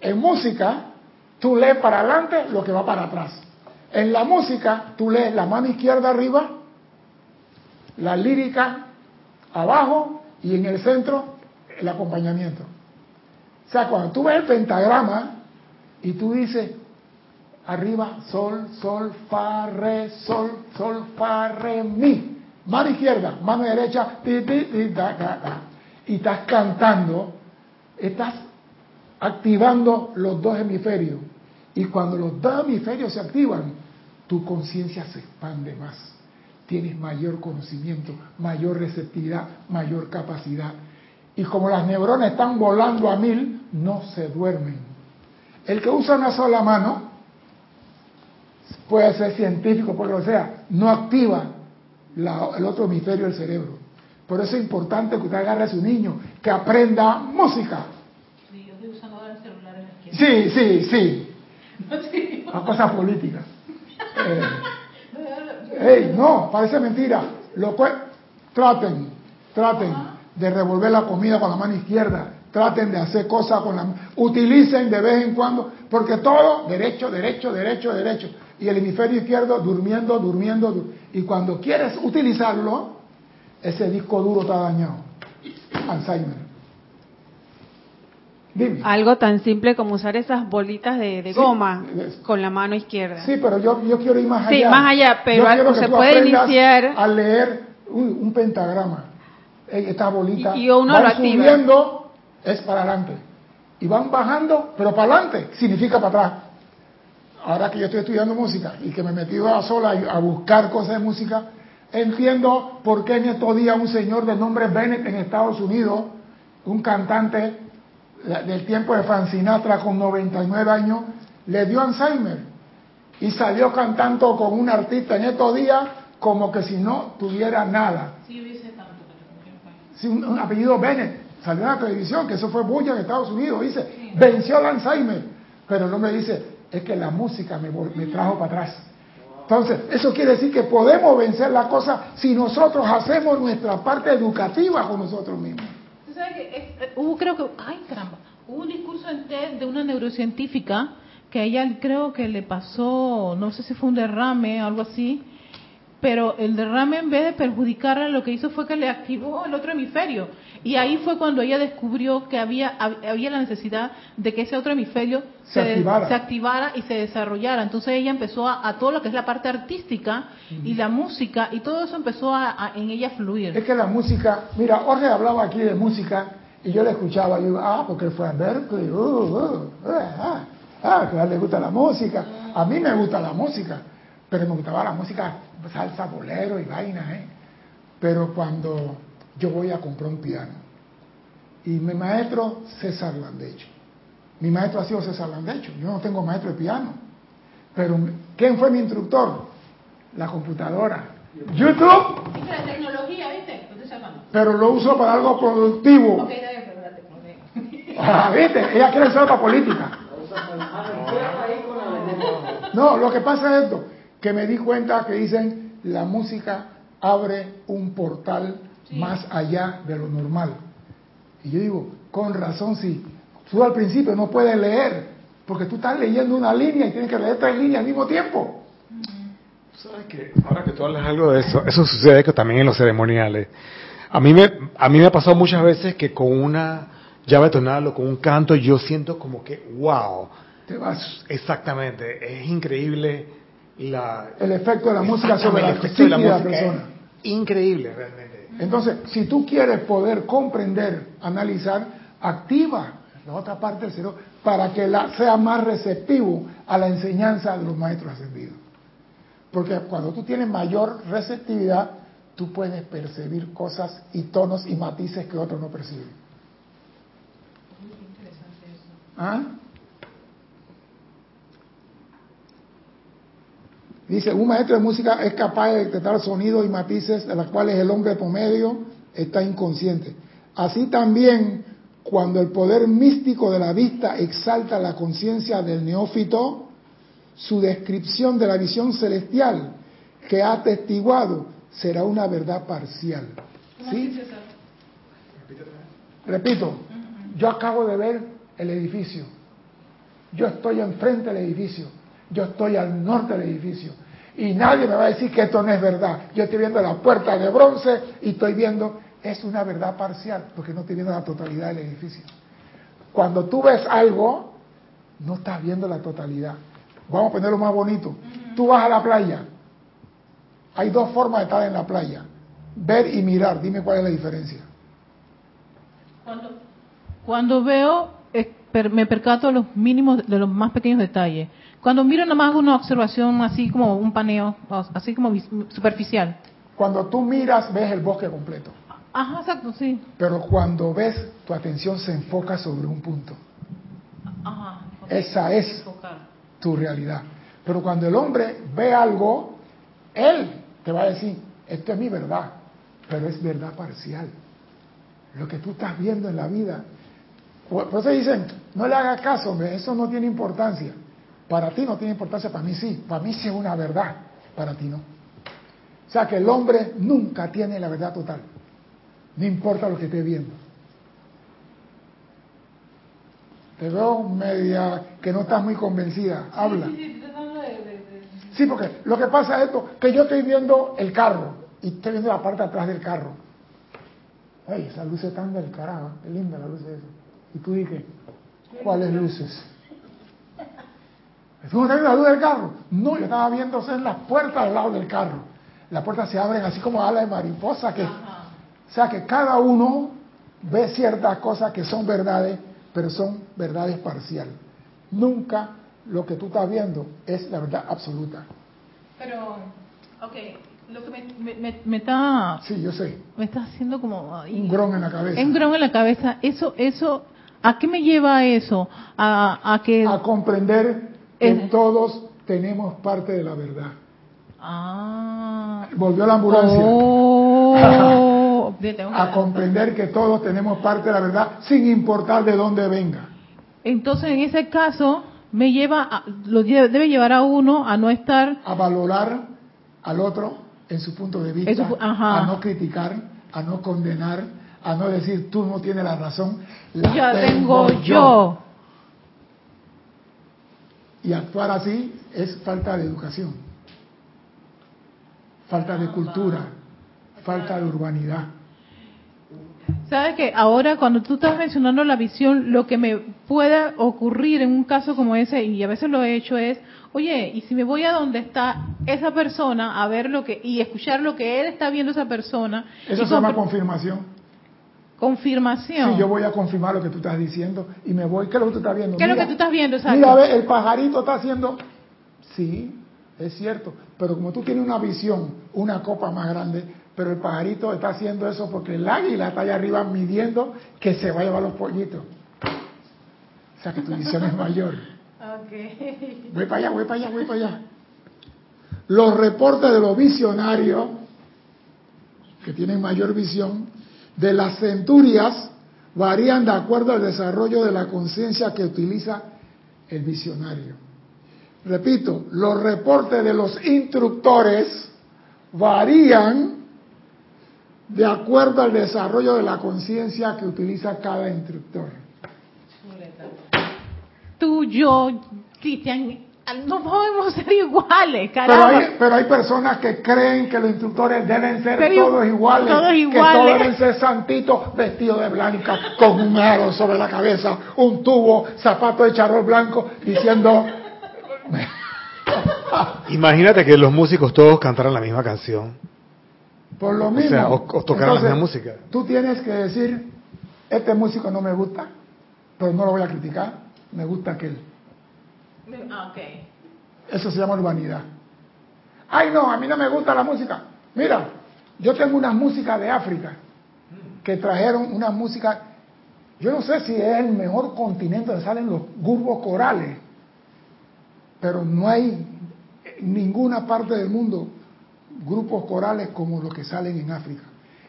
En música, tú lees para adelante lo que va para atrás. En la música, tú lees la mano izquierda arriba, la lírica abajo y en el centro el acompañamiento. O sea, cuando tú ves el pentagrama y tú dices arriba sol, sol, fa, re, sol, sol, fa, re, mi, mano izquierda, mano derecha, ti, ti, ti, y estás cantando, estás activando los dos hemisferios. Y cuando los dos hemisferios se activan, tu conciencia se expande más. Tienes mayor conocimiento, mayor receptividad, mayor capacidad. Y como las neuronas están volando a mil, no se duermen. El que usa una sola mano, puede ser científico, porque o sea, no activa el otro hemisferio del cerebro. Por eso es importante que usted agarre a su niño, que aprenda música. Sí, yo estoy usando ahora el celular en la izquierda. Sí, sí, sí. A cosas políticas. Eh, no, parece mentira. Lo traten, traten de revolver la comida con la mano izquierda. Traten de hacer cosas con la Utilicen de vez en cuando, porque todo derecho, derecho, derecho, derecho. Y el hemisferio izquierdo durmiendo, durmiendo. Y cuando quieres utilizarlo, ese disco duro está dañado. Alzheimer. Algo tan simple como usar esas bolitas de, goma con la mano izquierda. Sí, pero yo, yo quiero ir más allá. Sí, más allá, pero se puede iniciar. A leer un, pentagrama. Esta bolita. Y, uno van subiendo, es para adelante. Y van bajando, pero para adelante significa para atrás. Ahora que yo estoy estudiando música y que me he metido a sola a buscar cosas de música, entiendo por qué en estos días un señor de nombre Bennett en Estados Unidos, un cantante del tiempo de Frank Sinatra con 99 años, le dio Alzheimer y salió cantando con un artista en estos días como que si no tuviera nada. Sí. Sí, un, apellido Bennett, salió en la televisión, que eso fue bulla en Estados Unidos, dice, venció el Alzheimer. Pero no me dice, es que la música me, me trajo para atrás. Entonces, eso quiere decir que podemos vencer la cosa si nosotros hacemos nuestra parte educativa con nosotros mismos hubo creo que, ay caramba, hubo un discurso en TED de una neurocientífica que a ella creo que le pasó, no sé si fue un derrame algo así, pero el derrame en vez de perjudicarla lo que hizo fue que le activó el otro hemisferio y ahí fue cuando ella descubrió que había había la necesidad de que ese otro hemisferio se, activara. y se desarrollara entonces ella empezó a, todo lo que es la parte artística y la música y todo eso empezó a, en ella fluir es que la música mira Jorge hablaba aquí de música y yo le escuchaba y digo ah porque fue a Berkeley uh, uh, uh, ah, ah, que a él le gusta la música A mí me gusta la música, pero me gustaba la música salsa, bolero y vaina, ¿eh? Pero cuando yo voy a comprar un piano, y mi maestro, César Landecho, mi maestro ha sido César Landecho, yo no tengo maestro de piano, pero ¿quién fue mi instructor? La computadora. YouTube. la tecnología, ¿viste? Pero lo uso para algo productivo. Ah, ¿viste? Ella quiere ser otra política. No, lo que pasa es esto, que me di cuenta que dicen la música abre un portal más allá de lo normal. Y yo digo, con razón sí. Tú al principio no puedes leer, porque tú estás leyendo una línea y tienes que leer tres líneas al mismo tiempo. ¿Sabes que Ahora que tú hablas algo de eso, eso sucede que también en los ceremoniales. A mí me, a mí me ha pasado muchas veces que con una llave tonal o con un canto yo siento como que, wow. Te vas. Exactamente, es increíble la... El efecto de la música sobre la, de la, persona. Increíble realmente. Entonces, si tú quieres poder comprender, analizar, activa la otra parte del cerebro para que la, sea más receptivo a la enseñanza de los maestros ascendidos. Porque cuando tú tienes mayor receptividad, tú puedes percibir cosas y tonos y matices que otros no perciben. ¿Ah? Dice, un maestro de música es capaz de detectar sonidos y matices de los cuales el hombre promedio está inconsciente. Así también, cuando el poder místico de la vista exalta la conciencia del neófito, su descripción de la visión celestial que ha atestiguado será una verdad parcial. ¿Sí? Repito, yo acabo de ver el edificio. Yo estoy enfrente del edificio. Yo estoy al norte del edificio. Y nadie me va a decir que esto no es verdad. Yo estoy viendo la puerta de bronce y estoy viendo, es una verdad parcial, porque no estoy viendo la totalidad del edificio. Cuando tú ves algo, no estás viendo la totalidad. Vamos a ponerlo más bonito. Tú vas a la playa. Hay dos formas de estar en la playa. Ver y mirar. Dime cuál es la diferencia. Cuando, cuando veo, me percato de los mínimos, de los más pequeños detalles. Cuando miro nada más una observación así como un paneo, así como superficial. Cuando tú miras, ves el bosque completo. Ajá, exacto, sí. Pero cuando ves, tu atención se enfoca sobre un punto. Ajá. Esa es tu realidad. Pero cuando el hombre ve algo, él te va a decir, esto es mi verdad, pero es verdad parcial. Lo que tú estás viendo en la vida. Por eso dicen, no le hagas caso, eso no tiene importancia. Para ti no tiene importancia, para mí sí. Para mí sí es una verdad, para ti no. O sea que el hombre nunca tiene la verdad total. No importa lo que esté viendo. Te veo media que no estás muy convencida. Habla. Sí, porque lo que pasa es esto, que yo estoy viendo el carro y estoy viendo la parte de atrás del carro. Ay, esas luces están del carajo, qué linda la luz esa. Y tú dices, ¿cuáles luces? ¿Tú viendo la luz del carro? No, yo estaba viendo en las puertas al lado del carro. Las puertas se abren así como alas de mariposa. Que, o sea que cada uno ve ciertas cosas que son verdades, pero son verdades parciales. Nunca lo que tú estás viendo es la verdad absoluta. Pero, ok, lo que me, me, está... Sí, yo sé. Me está haciendo como... un gron en la cabeza. Un gron en la cabeza. Eso, eso, ¿a qué me lleva eso? A, a que... A comprender que todos tenemos parte de la verdad. Ah. Volvió la ambulancia. Oh. a comprender que todos tenemos parte de la verdad sin importar de dónde venga. Entonces, en ese caso, me lleva, lo debe llevar a uno a no estar... A valorar al otro en su punto de vista, a no criticar, a no condenar, a no decir tú no tienes la razón, la ya tengo, yo. Y actuar así es falta de educación, falta de cultura, falta de urbanidad. Sabes que ahora cuando tú estás mencionando la visión, lo que me puede ocurrir en un caso como ese, y a veces lo he hecho, es, oye, y si me voy a donde está esa persona a ver lo que, y escuchar lo que él está viendo esa persona. Eso se llama confirmación. Confirmación. Sí, yo voy a confirmar lo que tú estás diciendo y me voy. ¿Qué es lo que tú estás viendo? ¿Qué es lo que tú estás viendo? Mira, ve, el pajarito está haciendo Sí, es cierto. Pero como tú tienes una visión, una copa más grande, pero el pajarito está haciendo eso porque el águila está allá arriba midiendo que se va a llevar los pollitos. O sea que tu visión es mayor. Okay. Voy para allá, voy para allá, voy para allá. Los reportes de los visionarios, que tienen mayor visión, de las centurias, varían de acuerdo al desarrollo de la conciencia que utiliza el visionario. Repito, los reportes de los instructores varían de acuerdo al desarrollo de la conciencia que utiliza cada instructor. Tú, yo, Cristian, no podemos ser iguales, Pero caramba. hay, pero hay personas que creen que los instructores deben ser Pero todos iguales, todos que iguales. todos deben ser santitos, vestidos de blanca, con un aro sobre la cabeza, un tubo, zapato de charol blanco, diciendo, Imagínate que los músicos todos cantaran la misma canción. por lo mismo. sea, o- o tocar la misma música. Tú tienes que decir, este músico no me gusta, pero no lo voy a criticar, me gusta aquel. Ah, ok. Eso se llama urbanidad. Ay, no, a mí no me gusta la música. Mira, yo tengo una música de África que trajeron una música. Yo no sé si es el mejor continente donde salen los gurbos corales, pero no hay en ninguna parte del mundo grupos corales como los que salen en África.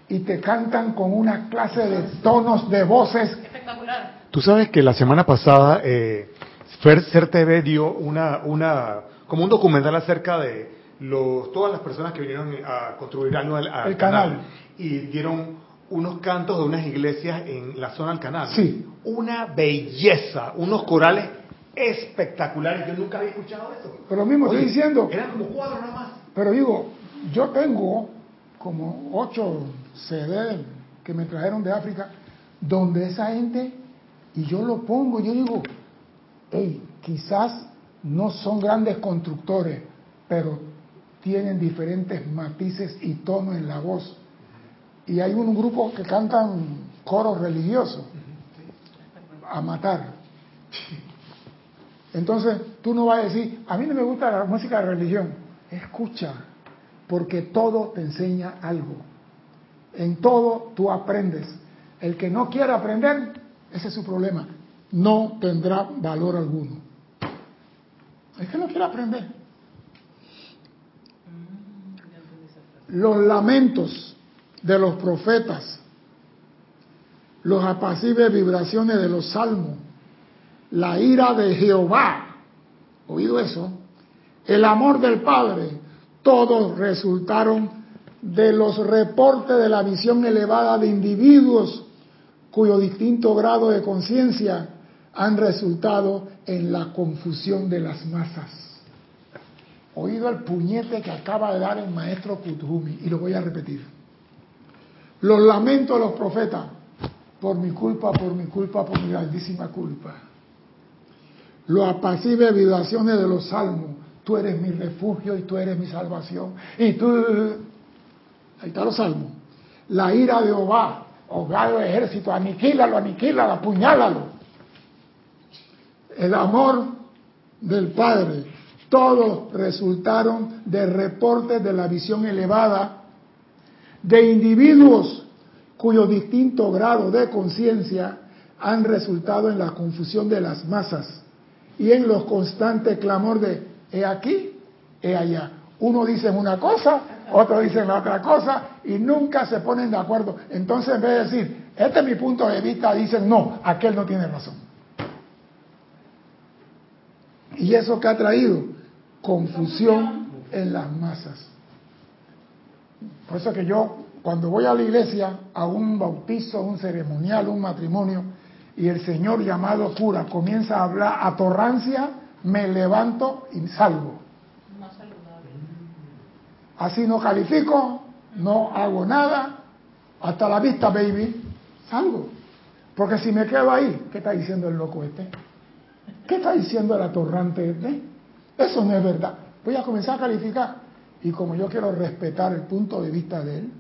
Y te cantan con una clase de tonos de voces Espectacular. Tú sabes que la semana pasada eh, Fer TV dio una, una, como un documental acerca de los, todas las personas que vinieron a construir algo al, al El canal. y dieron unos cantos de unas iglesias en la zona del canal. Sí. Una belleza, unos corales espectaculares. Yo nunca había escuchado eso. Pero mismo estoy diciendo. Eran como cuadros nada más. Pero digo, yo tengo como ocho CD que me trajeron de África, donde esa gente, y yo lo pongo, yo digo, hey, quizás no son grandes constructores, pero tienen diferentes matices y tonos en la voz. Y hay un grupo que cantan coros religiosos a matar. Entonces tú no vas a decir, a mí no me gusta la música de religión. Escucha, porque todo te enseña algo. En todo tú aprendes. El que no quiere aprender, ese es su problema. No tendrá valor alguno. Es que no quiere aprender. Los lamentos de los profetas, los apacibles vibraciones de los salmos, la ira de Jehová, oído eso, el amor del Padre, todos resultaron de los reportes de la visión elevada de individuos cuyo distinto grado de conciencia han resultado en la confusión de las masas. Oído el puñete que acaba de dar el maestro Kuthumi, y lo voy a repetir. Los lamentos de los profetas, por mi culpa, por mi culpa, por mi grandísima culpa. Los apacibles vibraciones de los salmos, tú eres mi refugio y tú eres mi salvación. Y tú, ahí está los salmos. La ira de Jehová, hogado de ejército, aniquílalo, aniquílalo, apuñálalo. El amor del Padre, todos resultaron de reportes de la visión elevada de individuos cuyo distinto grado de conciencia han resultado en la confusión de las masas y en los constantes clamor de he aquí, he allá. Uno dice una cosa, otro dice la otra cosa y nunca se ponen de acuerdo. Entonces en vez de decir, este es mi punto de vista, dicen, no, aquel no tiene razón. Y eso que ha traído confusión en las masas. Por eso que yo, cuando voy a la iglesia, a un bautizo, un ceremonial, un matrimonio, y el señor llamado cura comienza a hablar a torrancia, me levanto y salgo. Así no califico, no hago nada, hasta la vista, baby, salgo. Porque si me quedo ahí, ¿qué está diciendo el loco este? ¿Qué está diciendo el atorrante este? Eso no es verdad. Voy a comenzar a calificar. Y como yo quiero respetar el punto de vista de él,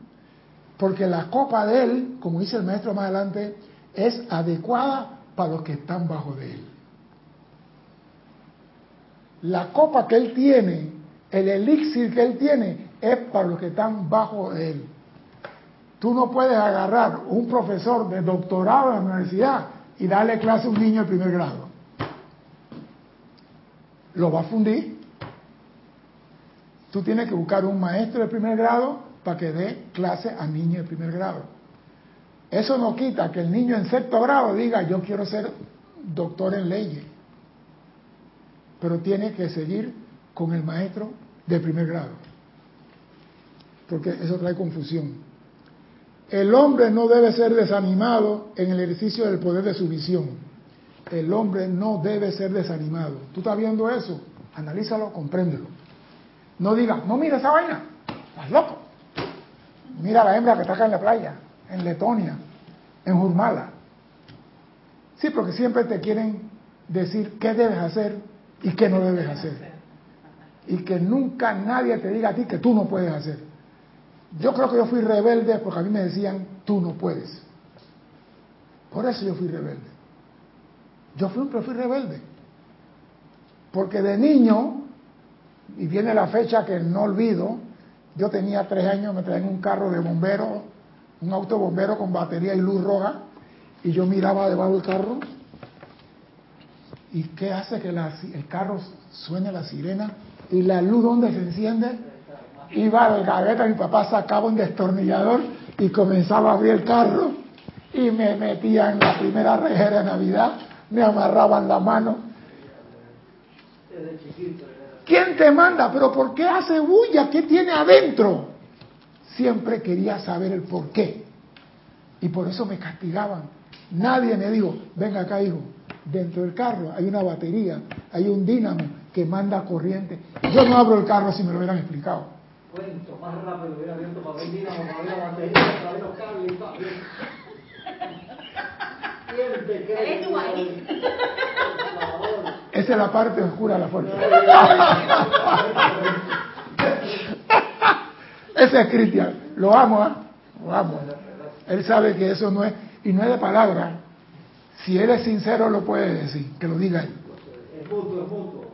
porque la copa de él, como dice el maestro más adelante, es adecuada para los que están bajo de él. La copa que él tiene, el elixir que él tiene, es para los que están bajo él. Tú no puedes agarrar un profesor de doctorado en la universidad y darle clase a un niño de primer grado. Lo va a fundir. Tú tienes que buscar un maestro de primer grado para que dé clase a niños de primer grado. Eso no quita que el niño en sexto grado diga yo quiero ser doctor en leyes, pero tiene que seguir con el maestro de primer grado, porque eso trae confusión. El hombre no debe ser desanimado en el ejercicio del poder de su visión. El hombre no debe ser desanimado. ¿Tú estás viendo eso? Analízalo, compréndelo. No digas, no mira esa vaina, estás loco. Mira la hembra que está acá en la playa, en Letonia, en Jurmala. Sí, porque siempre te quieren decir qué debes hacer y qué no debes hacer. Y que nunca nadie te diga a ti que tú no puedes hacer. Yo creo que yo fui rebelde porque a mí me decían, tú no puedes. Por eso yo fui rebelde. Yo fui, fui rebelde. Porque de niño, y viene la fecha que no olvido, yo tenía tres años, me traían un carro de bombero, un auto bombero con batería y luz roja, y yo miraba debajo del carro. ¿Y qué hace que el carro suene la sirena? ¿Y la luz donde se enciende? iba al gaveta, mi papá sacaba un destornillador y comenzaba a abrir el carro y me metía en la primera rejera de Navidad, me amarraban la mano. ¿Quién te manda? ¿Pero por qué hace bulla? ¿Qué tiene adentro? Siempre quería saber el por qué. Y por eso me castigaban. Nadie me dijo, venga acá hijo, dentro del carro hay una batería, hay un dínamo que manda corriente. Yo no abro el carro si me lo hubieran explicado cuento, más rápido hubiera abierto para ver dinamo, para ver la batería, para ver los cables para Esa es la parte oscura de la fuerza. Ese es Cristian. Lo amo, ¿eh? Lo amo. Él sabe que eso no es, y no es de palabra. Si él es sincero, lo puede decir, que lo diga él. Es mutuo, es mutuo.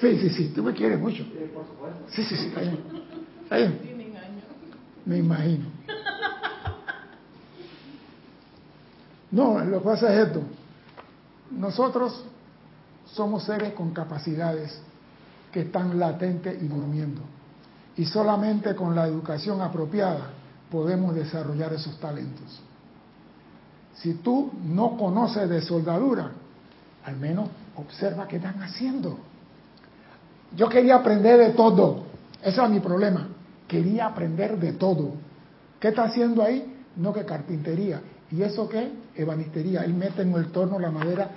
Sí, sí, sí, tú me quieres mucho. Sí, sí, sí, está bien. Me imagino. No, lo que pasa es esto. Nosotros somos seres con capacidades que están latentes y durmiendo. Y solamente con la educación apropiada podemos desarrollar esos talentos. Si tú no conoces de soldadura, al menos observa qué están haciendo. Yo quería aprender de todo. Ese era mi problema. Quería aprender de todo. ¿Qué está haciendo ahí? No que carpintería. ¿Y eso qué? Ebanistería. Él mete en el torno la madera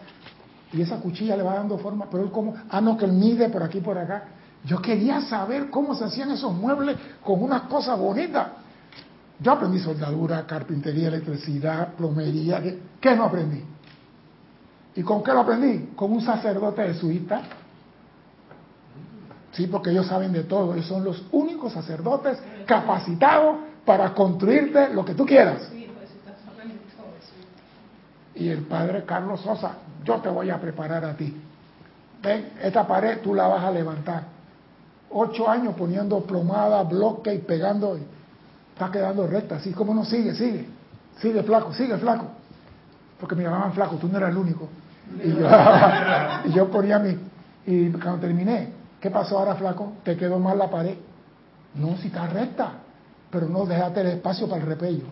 y esa cuchilla le va dando forma, pero él como, ah, no, que él mide por aquí, por acá. Yo quería saber cómo se hacían esos muebles con unas cosas bonitas. Yo aprendí soldadura, carpintería, electricidad, plomería. ¿Qué, no aprendí? ¿Y con qué lo aprendí? Con un sacerdote de suita Sí, porque ellos saben de todo. Ellos son los únicos sacerdotes capacitados para construirte lo que tú quieras. Y el padre Carlos Sosa, yo te voy a preparar a ti. Ven, esta pared tú la vas a levantar. Ocho años poniendo plomada, bloque y pegando. Y está quedando recta. Así como no sigue, sigue. Sigue flaco, sigue flaco. Porque me llamaban flaco, tú no eras el único. Y yo, y yo ponía mi. Y cuando terminé, ¿Qué pasó ahora, flaco? ¿Te quedó mal la pared? No, si está recta, pero no déjate el espacio para el repello.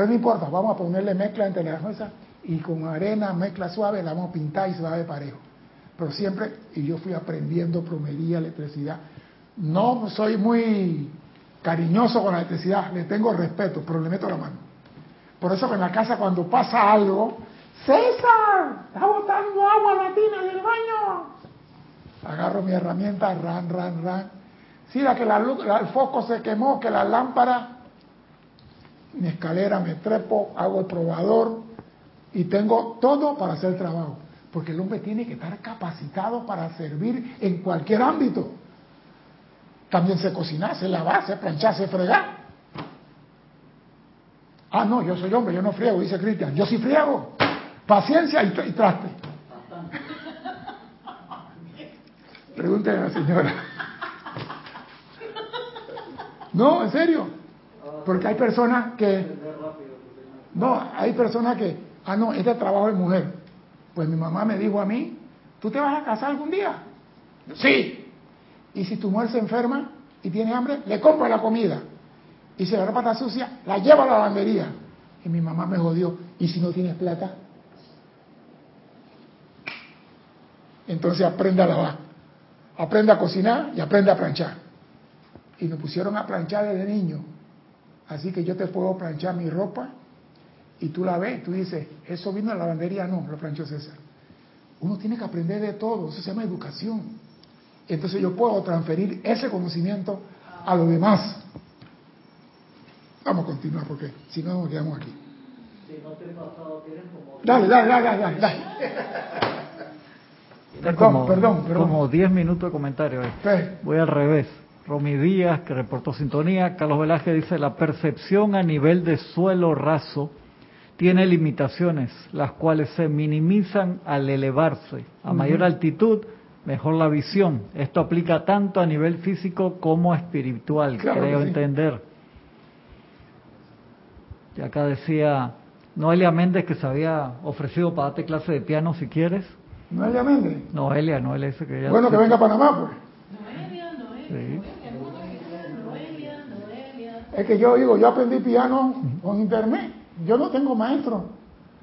Pero no importa, vamos a ponerle mezcla entre las mesas y con arena, mezcla suave, la vamos a pintar y se va a ver parejo. Pero siempre, y yo fui aprendiendo plomería, electricidad. No soy muy cariñoso con la electricidad, le tengo respeto, pero le meto la mano. Por eso que en la casa cuando pasa algo, César, está botando agua latina del baño agarro mi herramienta, ran, ran, ran. Si la que la el foco se quemó, que la lámpara, mi escalera me trepo, hago el probador y tengo todo para hacer trabajo. Porque el hombre tiene que estar capacitado para servir en cualquier ámbito. También se cocina, se lava, se plancha, se frega. Ah, no, yo soy hombre, yo no friego, dice Cristian. Yo sí friego. Paciencia y, y traste. Pregúntale a la señora. No, en serio. Porque hay personas que... No, hay personas que... Ah, no, este trabajo de mujer. Pues mi mamá me dijo a mí, ¿tú te vas a casar algún día? Sí. Y si tu mujer se enferma y tiene hambre, le compro la comida. Y si la ropa está sucia, la lleva a la lavandería. Y mi mamá me jodió. ¿Y si no tienes plata? Entonces aprende a lavar. Aprende a cocinar y aprende a planchar. Y me pusieron a planchar desde niño. Así que yo te puedo planchar mi ropa y tú la ves, tú dices, eso vino de la lavandería, no, lo planchó César. Uno tiene que aprender de todo, eso se llama educación. Entonces yo puedo transferir ese conocimiento a los demás. Vamos a continuar porque si no nos quedamos aquí. Dale, dale, dale, dale, dale. Perdón, como, perdón, perdón. Como 10 minutos de comentario. Voy al revés. Romy Díaz, que reportó sintonía. Carlos Velázquez dice, la percepción a nivel de suelo raso tiene limitaciones, las cuales se minimizan al elevarse. A mayor altitud, mejor la visión. Esto aplica tanto a nivel físico como espiritual, creo entender. Y acá decía Noelia Méndez que se había ofrecido para darte clase de piano si quieres. Noelia Méndez. Noelia, Noelia dice que ya. Bueno, que venga a Panamá, pues. Noelia, Noelia. Es que yo digo, yo aprendí piano con internet. Yo no tengo maestro.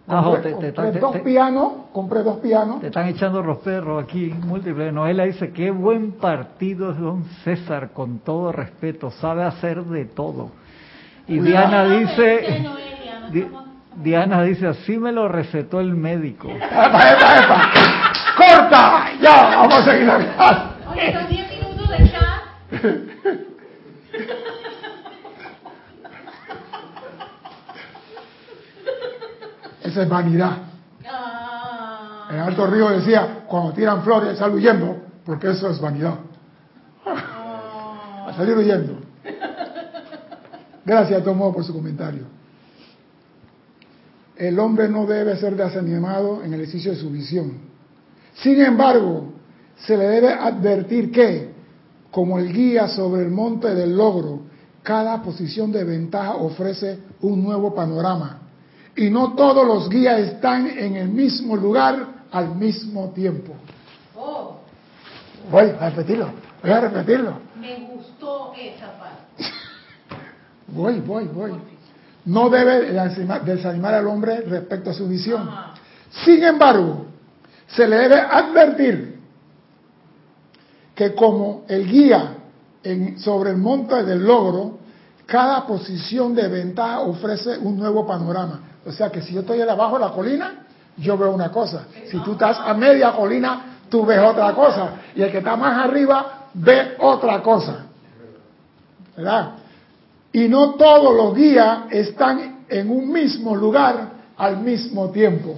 Compré, dos pianos, compré dos pianos. Te están echando los perros aquí, múltiples. Noelia dice, qué buen partido es don César, con todo respeto, sabe hacer de todo. Y Diana dice, Diana dice, así me lo recetó el médico. ¡Epa, epa, epa! ¡Corta! Ya, vamos a seguir acá. Oye, son 10 minutos de chat. Esa es vanidad. Ah. El Alto Río decía, cuando tiran flores, sal huyendo, porque eso es vanidad. A salir huyendo. Gracias, Tomo, por su comentario. El hombre no debe ser desanimado en el ejercicio de su visión. Sin embargo, se le debe advertir que, como el guía sobre el monte del logro, cada posición de ventaja ofrece un nuevo panorama y no todos los guías están en el mismo lugar al mismo tiempo. Oh. Voy a repetirlo, voy a repetirlo. Me gustó esa parte. voy, voy, voy. No debe desanimar al hombre respecto a su visión. Sin embargo, se le debe advertir que como el guía en, sobre el monte del logro, cada posición de ventaja ofrece un nuevo panorama. O sea que si yo estoy abajo de la colina, yo veo una cosa. Si tú estás a media colina, tú ves otra cosa. Y el que está más arriba ve otra cosa. ¿Verdad? Y no todos los guías están en un mismo lugar al mismo tiempo.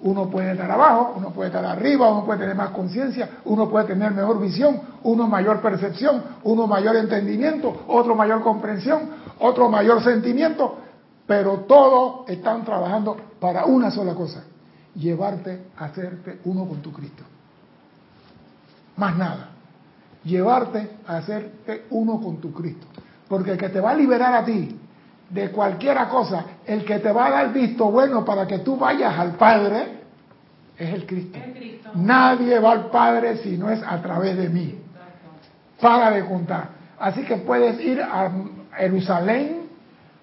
Uno puede estar abajo, uno puede estar arriba, uno puede tener más conciencia, uno puede tener mejor visión, uno mayor percepción, uno mayor entendimiento, otro mayor comprensión, otro mayor sentimiento, pero todos están trabajando para una sola cosa, llevarte a hacerte uno con tu Cristo. Más nada, llevarte a hacerte uno con tu Cristo. Porque el que te va a liberar a ti de cualquiera cosa, el que te va a dar visto bueno para que tú vayas al Padre, es el Cristo. Nadie va al Padre si no es a través de mí. Para de contar. Así que puedes ir a Jerusalén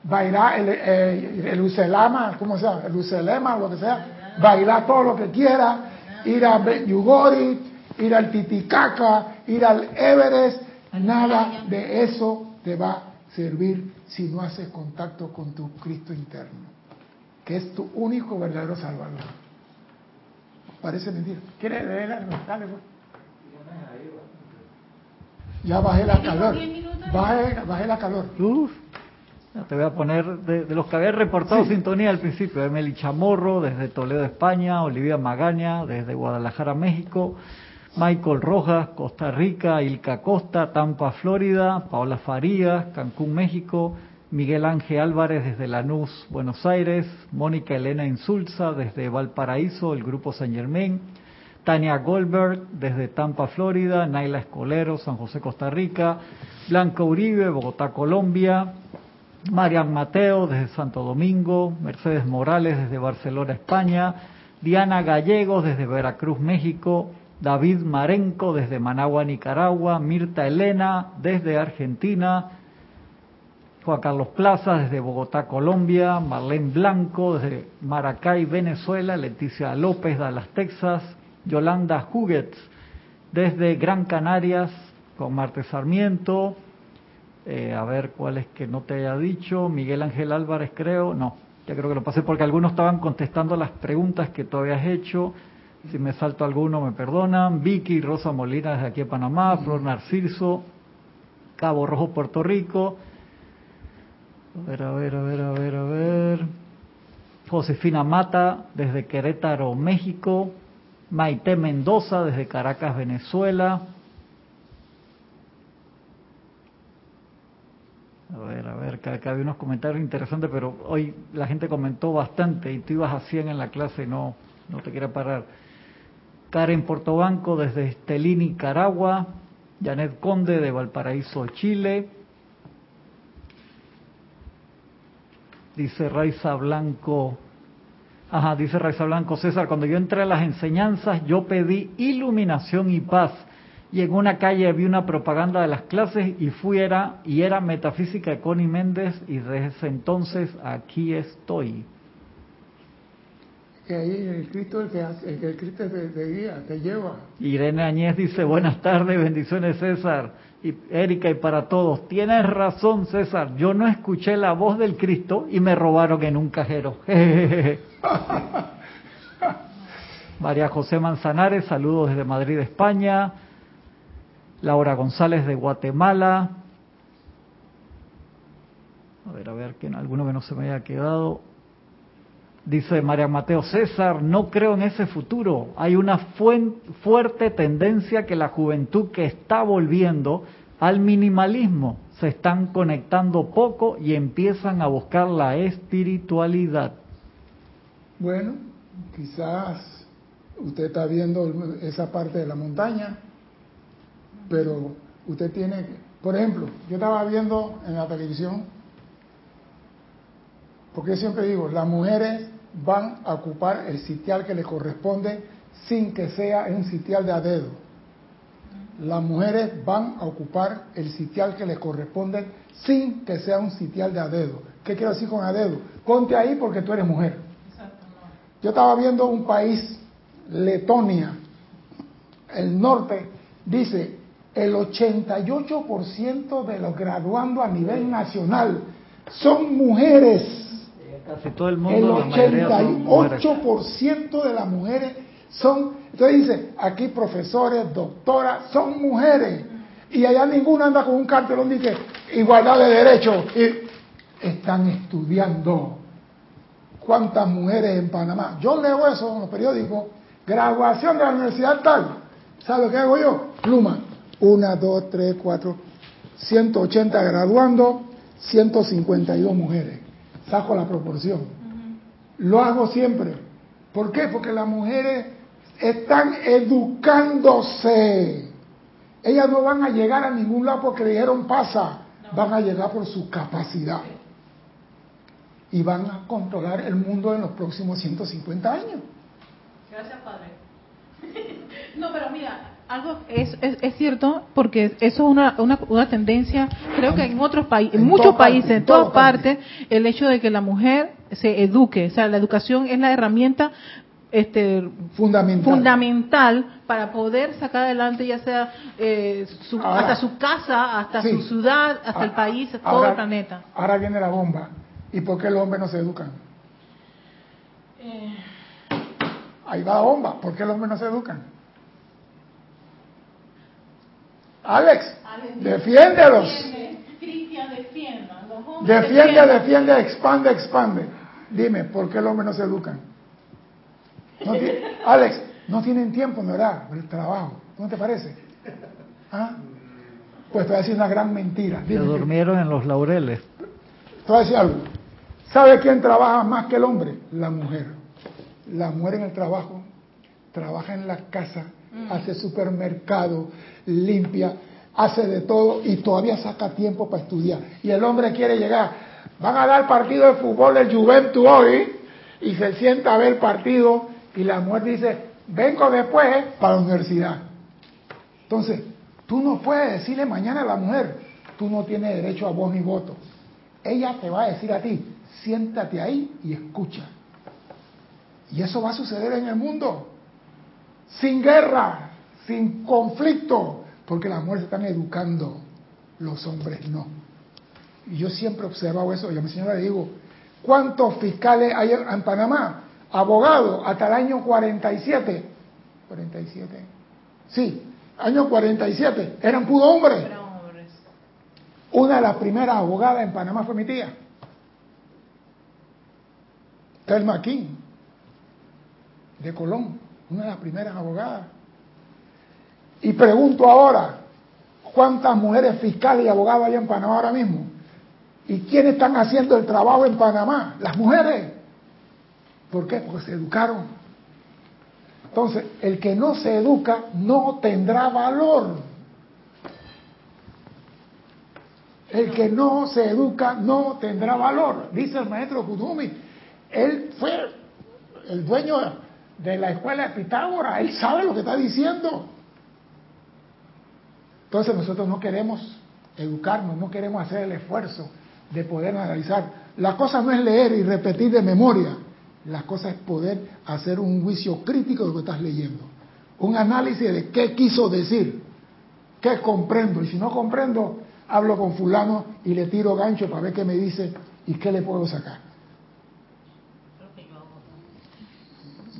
bailar el, el, el uselama, ¿cómo se llama? El uselema, lo que sea, bailar todo lo que quiera, ir a Yugori, ir al Titicaca, ir al Everest, nada de eso te va a servir si no haces contacto con tu Cristo interno, que es tu único verdadero salvador. Parece mentira. ¿Quieres leer? Dale, pues. Ya bajé la calor. Bajé, bajé la calor. Uf. Te voy a poner de, los que había reportado sintonía al principio, Emily Chamorro desde Toledo, España, Olivia Magaña desde Guadalajara, México, Michael Rojas, Costa Rica, Ilka Costa, Tampa, Florida, Paola Farías, Cancún, México, Miguel Ángel Álvarez desde Lanús, Buenos Aires, Mónica Elena Insulza desde Valparaíso, el Grupo San Germain, Tania Goldberg desde Tampa, Florida, Naila Escolero, San José, Costa Rica, Blanca Uribe, Bogotá, Colombia, Marian Mateo desde Santo Domingo, Mercedes Morales desde Barcelona, España, Diana Gallegos desde Veracruz, México, David Marenco desde Managua, Nicaragua, Mirta Elena desde Argentina, Juan Carlos Plaza desde Bogotá, Colombia, Marlene Blanco desde Maracay, Venezuela, Leticia López, Dallas, Texas, Yolanda Huguets desde Gran Canarias, con Marte Sarmiento, eh, a ver cuál es que no te haya dicho, Miguel Ángel Álvarez creo, no, ya creo que lo pasé porque algunos estaban contestando las preguntas que tú habías hecho, si me salto alguno me perdonan, Vicky Rosa Molina desde aquí de Panamá, Flor Narciso, Cabo Rojo, Puerto Rico, a ver, a ver, a ver, a ver, a ver. Josefina Mata desde Querétaro, México. Maite Mendoza desde Caracas, Venezuela. A ver, a ver, acá, había unos comentarios interesantes, pero hoy la gente comentó bastante y tú ibas a 100 en la clase y no, no te quiero parar. Karen Portobanco desde Estelí, Nicaragua. Janet Conde de Valparaíso, Chile. Dice Raiza Blanco, ajá, dice Raiza Blanco, César, cuando yo entré a las enseñanzas, yo pedí iluminación y paz. Y en una calle vi una propaganda de las clases y fui era, y era metafísica Connie Méndez y desde entonces aquí estoy. Que ahí el Cristo el que, el Cristo te, guía, te lleva. Irene Añez dice, buenas tardes, bendiciones César y Erika y para todos. Tienes razón, César. Yo no escuché la voz del Cristo y me robaron en un cajero. María José Manzanares, saludos desde Madrid, España. Laura González de Guatemala. A ver, a ver, que alguno que no se me haya quedado. Dice María Mateo César, no creo en ese futuro. Hay una fuerte tendencia que la juventud que está volviendo al minimalismo se están conectando poco y empiezan a buscar la espiritualidad. Bueno, quizás usted está viendo esa parte de la montaña, pero usted tiene, por ejemplo, yo estaba viendo en la televisión, porque siempre digo, las mujeres van a ocupar el sitial que le corresponde sin que sea un sitial de a dedo. Las mujeres van a ocupar el sitial que les corresponde sin que sea un sitial de a dedo. ¿Qué quiero decir con a dedo? Ponte ahí porque tú eres mujer. Yo estaba viendo un país, Letonia, el norte, dice, el 88% de los graduandos a nivel nacional son mujeres Casi todo el mundo, el 88% de las mujeres son, entonces dice, aquí profesores, doctoras, son mujeres. Y allá ninguna anda con un cartelón dice igualdad de derechos. Y están estudiando. ¿Cuántas mujeres en Panamá? Yo leo eso en los periódicos. Graduación de la universidad tal. ¿Sabe lo que hago yo? Pluma. Una, dos, tres, cuatro. 180 graduando, 152 mujeres saco la proporción. Lo hago siempre. ¿Por qué? Porque las mujeres están educándose. Ellas no van a llegar a ningún lado porque le dijeron pasa, van a llegar por su capacidad. Y van a controlar el mundo en los próximos 150 años. Gracias, Padre. no, pero mira, algo es, es, cierto porque eso es una, una, una tendencia, creo que en otros países, en, muchos países, en todas partes, el hecho de que la mujer se eduque, o sea, la educación es la herramienta este fundamental. fundamental para poder sacar adelante ya sea eh, hasta su casa, hasta su ciudad, hasta el país, todo el planeta. Ahora viene la bomba. ¿Y por qué los hombres no se educan? Eh. Ahí va la bomba. ¿Por qué los hombres no se educan? Alex, defiéndelos. Defiende, defiende, expande, expande. Dime, ¿por qué los hombres no se educan? Alex, no tienen tiempo, ¿verdad? Por el trabajo. ¿No te parece? ¿Ah? Pues te voy a decir una gran mentira. Se durmieron en los laureles. Te voy a decir algo. ¿Sabe quién trabaja más que el hombre? La mujer. La mujer en el trabajo trabaja en la casa, mm. hace supermercado, limpia, hace de todo y todavía saca tiempo para estudiar. Y el hombre quiere llegar. Van a dar partido de fútbol del Juventus hoy y se sienta a ver el partido y la mujer dice, vengo después para la universidad. Entonces, tú no puedes decirle mañana a la mujer, tú no tienes derecho a voz ni voto. Ella te va a decir a ti, siéntate ahí y escucha. Y eso va a suceder en el mundo. Sin guerra, sin conflicto, porque las mujeres están educando, los hombres no. Y yo siempre he observado eso, y a mi señora le digo, ¿cuántos fiscales hay en Panamá? Abogados, hasta el año 47. 47. Sí, año 47, eran puro hombres. Una de las primeras abogadas en Panamá fue mi tía. Telma King, de Colón, una de las primeras abogadas. Y pregunto ahora, ¿cuántas mujeres fiscales y abogadas hay en Panamá ahora mismo? ¿Y quiénes están haciendo el trabajo en Panamá? Las mujeres. ¿Por qué? Porque se educaron. Entonces, el que no se educa no tendrá valor. El que no se educa no tendrá valor, dice el maestro Kudumi. Él fue el dueño de la escuela de Pitágoras, él sabe lo que está diciendo. Entonces nosotros no queremos educarnos, no queremos hacer el esfuerzo de poder analizar. La cosa no es leer y repetir de memoria, la cosa es poder hacer un juicio crítico de lo que estás leyendo, un análisis de qué quiso decir, qué comprendo, y si no comprendo, hablo con fulano y le tiro gancho para ver qué me dice y qué le puedo sacar.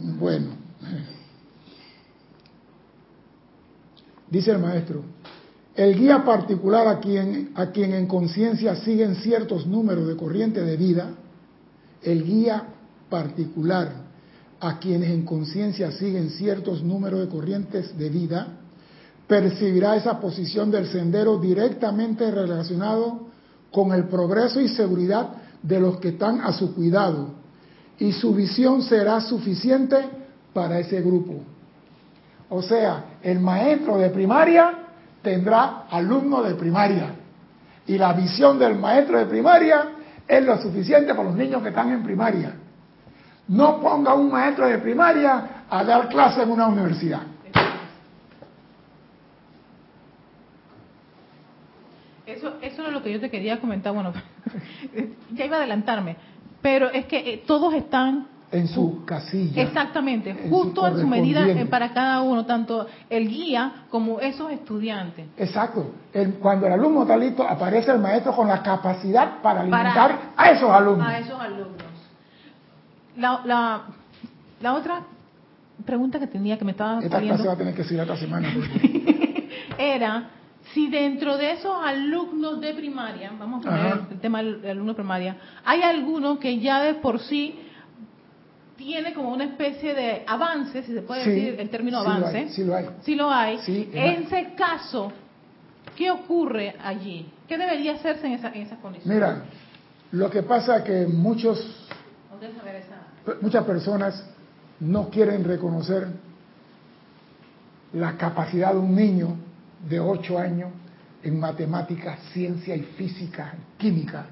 Bueno, dice el maestro, el guía particular a quien, a quien en conciencia siguen ciertos números de corriente de vida, el guía particular a quienes en conciencia siguen ciertos números de corrientes de vida, percibirá esa posición del sendero directamente relacionado con el progreso y seguridad de los que están a su cuidado y su visión será suficiente para ese grupo. O sea, el maestro de primaria tendrá alumnos de primaria y la visión del maestro de primaria es lo suficiente para los niños que están en primaria. No ponga un maestro de primaria a dar clase en una universidad. Eso, eso es lo que yo te quería comentar. Bueno, ya iba a adelantarme. Pero es que eh, todos están en su casilla. Exactamente, justo en su medida eh, para cada uno, tanto el guía como esos estudiantes. Exacto. cuando el alumno está listo, aparece el maestro con la capacidad para alimentar a esos alumnos. A esos alumnos. La, la, la otra pregunta que tenía que me estaba Esta clase va a tener que seguir esta semana. era si dentro de esos alumnos de primaria, vamos a poner el tema del alumno de primaria, hay alguno que ya de por sí tiene como una especie de avance, si se puede decir el término avance. sí lo hay. Sí lo hay. en ese caso, ¿qué ocurre allí? ¿Qué debería hacerse en, esa, en esas condiciones? Mira, lo que pasa es que muchos, muchas personas no quieren reconocer la capacidad de un niño de 8 años en matemáticas, ciencia y física, química.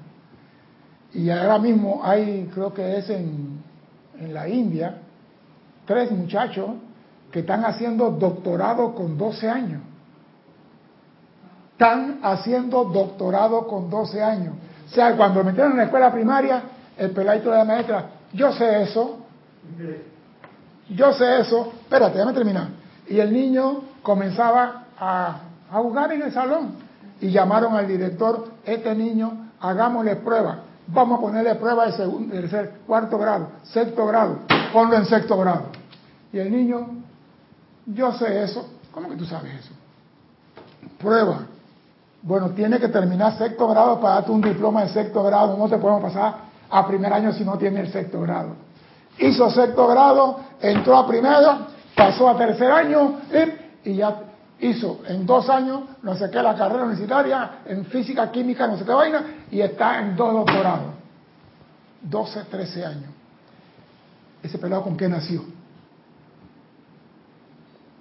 Y ahora mismo hay, creo que es en, en la India, tres muchachos que están haciendo doctorado con 12 años. Están haciendo doctorado con 12 años. O sea, cuando metieron en la escuela primaria, el peladito de la maestra, yo sé eso, yo sé eso, espérate, déjame terminar. Y el niño comenzaba a, jugar en el salón. Y llamaron al director, este niño, hagámosle prueba. Vamos a ponerle prueba de segundo, tercer, cuarto grado, sexto grado. Ponlo en sexto grado. Y el niño, yo sé eso. ¿Cómo que tú sabes eso? Prueba. Bueno, tiene que terminar sexto grado para darte un diploma de sexto grado. No te podemos pasar a primer año si no tiene el sexto grado. Hizo sexto grado, entró a primero, pasó a tercer año y ya hizo en dos años, no sé qué, la carrera universitaria en física, química, no sé qué vaina, y está en dos doctorados. 12, 13 años. ¿Ese pelado con qué nació?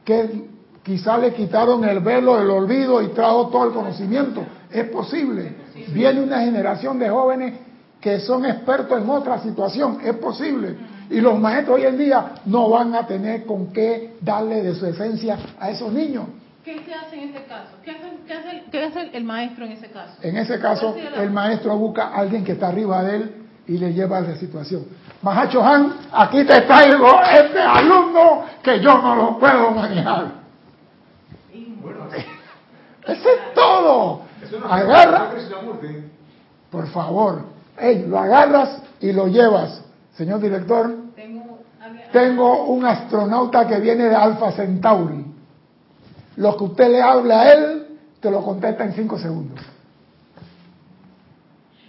que quizá le quitaron el velo del olvido y trajo todo el conocimiento. Es posible. Viene una generación de jóvenes que son expertos en otra situación. Es posible. Y los maestros hoy en día no van a tener con qué darle de su esencia a esos niños. ¿Qué se hace en ese caso? ¿Qué hace, qué hace, el, maestro en ese caso? En ese caso, el maestro busca a alguien que está arriba de él y le lleva a la situación. Mahacho Han, aquí te traigo este alumno que yo no lo puedo manejar. Ese es todo. Agarra. Por favor, hey, lo agarras y lo llevas. Señor director, tengo un astronauta que viene de Alpha Centauri. Lo que usted le habla a él, te lo contesta en cinco segundos.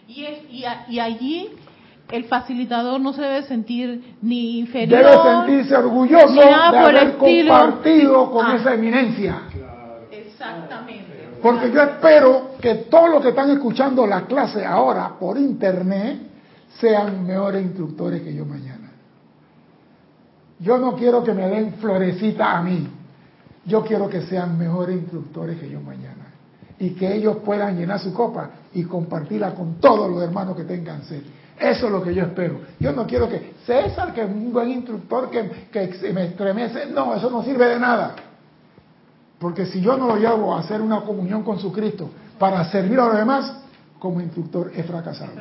Y, y, allí el facilitador no se debe sentir ni inferior. Debe sentirse orgulloso de haber compartido con ah. esa eminencia. Exactamente. Porque yo espero que todos los que están escuchando la clase ahora por internet sean mejores instructores que yo mañana. Yo no quiero que me den florecita a mí. Yo quiero que sean mejores instructores que yo mañana y que ellos puedan llenar su copa y compartirla con todos los hermanos que tengan sed. Eso es lo que yo espero. Yo no quiero que César, que es un buen instructor, que, que me estremece. No, eso no sirve de nada. Porque si yo no lo llevo a hacer una comunión con su Cristo para servir a los demás, como instructor he fracasado.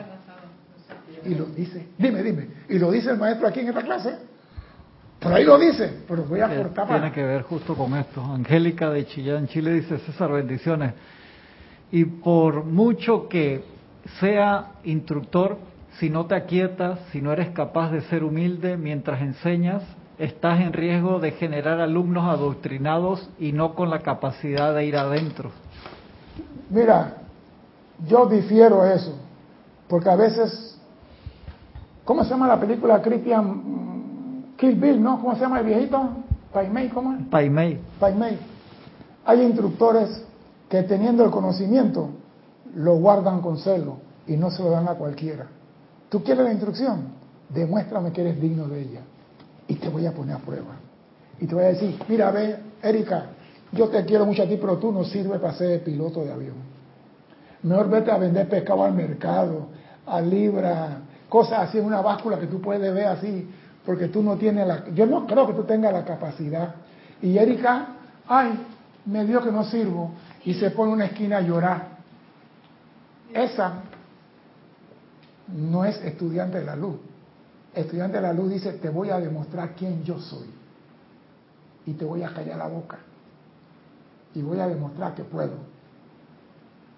Y lo dice, dime, dime, y lo dice el maestro aquí en esta clase. Por ahí lo dice, pero voy a aportar Tiene que ver justo con esto. Angélica de Chillán, Chile, dice, César, bendiciones. Y por mucho que sea instructor, si no te aquietas, si no eres capaz de ser humilde mientras enseñas, estás en riesgo de generar alumnos adoctrinados y no con la capacidad de ir adentro. Mira, yo difiero eso, porque a veces, ¿cómo se llama la película Christian Kill Bill, ¿no? ¿Cómo se llama el viejito? Paimei, ¿cómo es? Paimei. Paimei. Hay instructores que teniendo el conocimiento lo guardan con celo y no se lo dan a cualquiera. ¿Tú quieres la instrucción? Demuéstrame que eres digno de ella y te voy a poner a prueba. Y te voy a decir, mira, ve, Erika, yo te quiero mucho a ti, pero tú no sirves para ser piloto de avión. Mejor vete a vender pescado al mercado, a libra, cosas así en una báscula que tú puedes ver así porque tú no tienes la... Yo no creo que tú tengas la capacidad. Y Erika, ay, me dio que no sirvo, y se pone en una esquina a llorar. Esa no es estudiante de la luz. Estudiante de la luz dice, te voy a demostrar quién yo soy. Y te voy a callar la boca. Y voy a demostrar que puedo.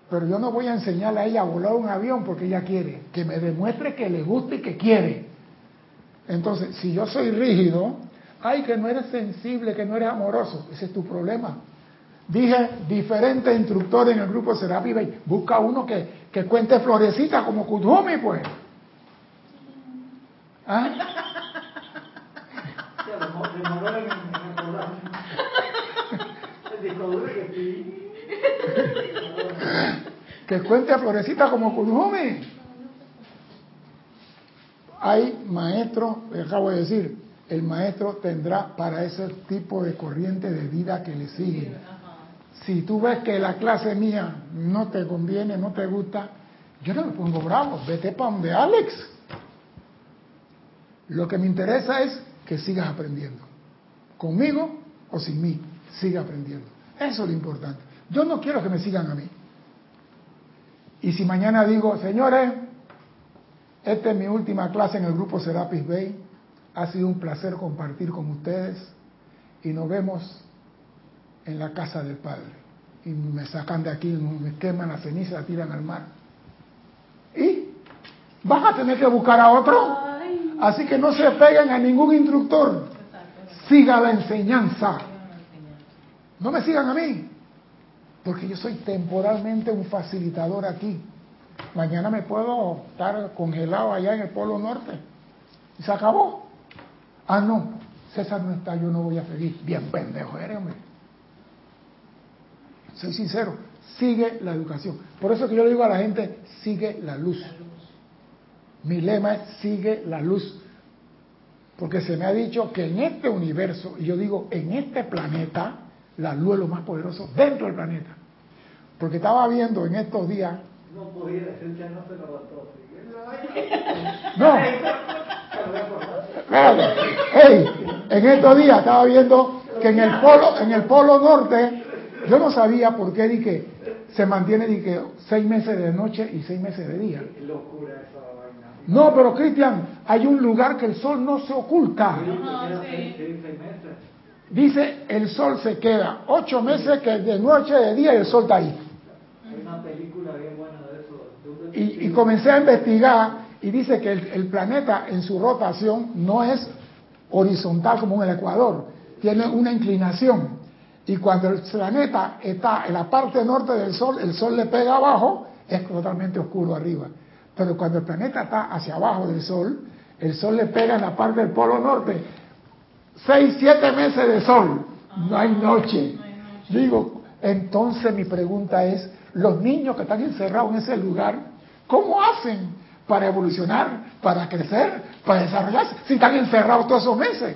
Pero yo no voy a enseñarle a ella a volar un avión porque ella quiere. Que me demuestre que le gusta y que quiere. Entonces, si yo soy rígido, ay, que no eres sensible, que no eres amoroso, ese es tu problema. Dije, diferentes instructores en el grupo Serapi Bay, busca uno que, que cuente florecita como Kutumi, pues. ¿Ah? que cuente florecita como Kutumi hay maestros, acabo de decir, el maestro tendrá para ese tipo de corriente de vida que le sigue. Si tú ves que la clase mía no te conviene, no te gusta, yo no me pongo bravo, vete para donde Alex. Lo que me interesa es que sigas aprendiendo. Conmigo o sin mí, siga aprendiendo. Eso es lo importante. Yo no quiero que me sigan a mí. Y si mañana digo, señores, esta es mi última clase en el grupo Serapis Bay. Ha sido un placer compartir con ustedes y nos vemos en la casa del Padre. Y me sacan de aquí, me queman la ceniza, la tiran al mar. Y vas a tener que buscar a otro. Así que no se peguen a ningún instructor. Siga la enseñanza. No me sigan a mí. Porque yo soy temporalmente un facilitador aquí. Mañana me puedo estar congelado allá en el Polo Norte. Y se acabó. Ah, no, César no está, yo no voy a seguir. Bien pendejo eres, hombre. Soy sincero, sigue la educación. Por eso que yo le digo a la gente, sigue la luz. Mi lema es sigue la luz. Porque se me ha dicho que en este universo, y yo digo en este planeta, la luz es lo más poderoso dentro del planeta. Porque estaba viendo en estos días. No podía decir que no se lo aguantó. No. Hey, en estos días estaba viendo que en el polo, en el polo norte, yo no sabía por qué di se mantiene di que seis meses de noche y seis meses de día. No, pero Cristian, hay un lugar que el sol no se oculta. Dice, el sol se queda ocho meses que de noche de día y el sol está ahí. Y, comencé a investigar y dice que el, planeta en su rotación no es horizontal como en el Ecuador, tiene una inclinación. Y cuando el planeta está en la parte norte del Sol, el Sol le pega abajo, es totalmente oscuro arriba. Pero cuando el planeta está hacia abajo del Sol, el Sol le pega en la parte del Polo Norte. Seis, siete meses de Sol, no hay noche. Digo, entonces mi pregunta es, los niños que están encerrados en ese lugar, ¿cómo hacen para evolucionar, para crecer, para desarrollarse, si están encerrados todos esos meses?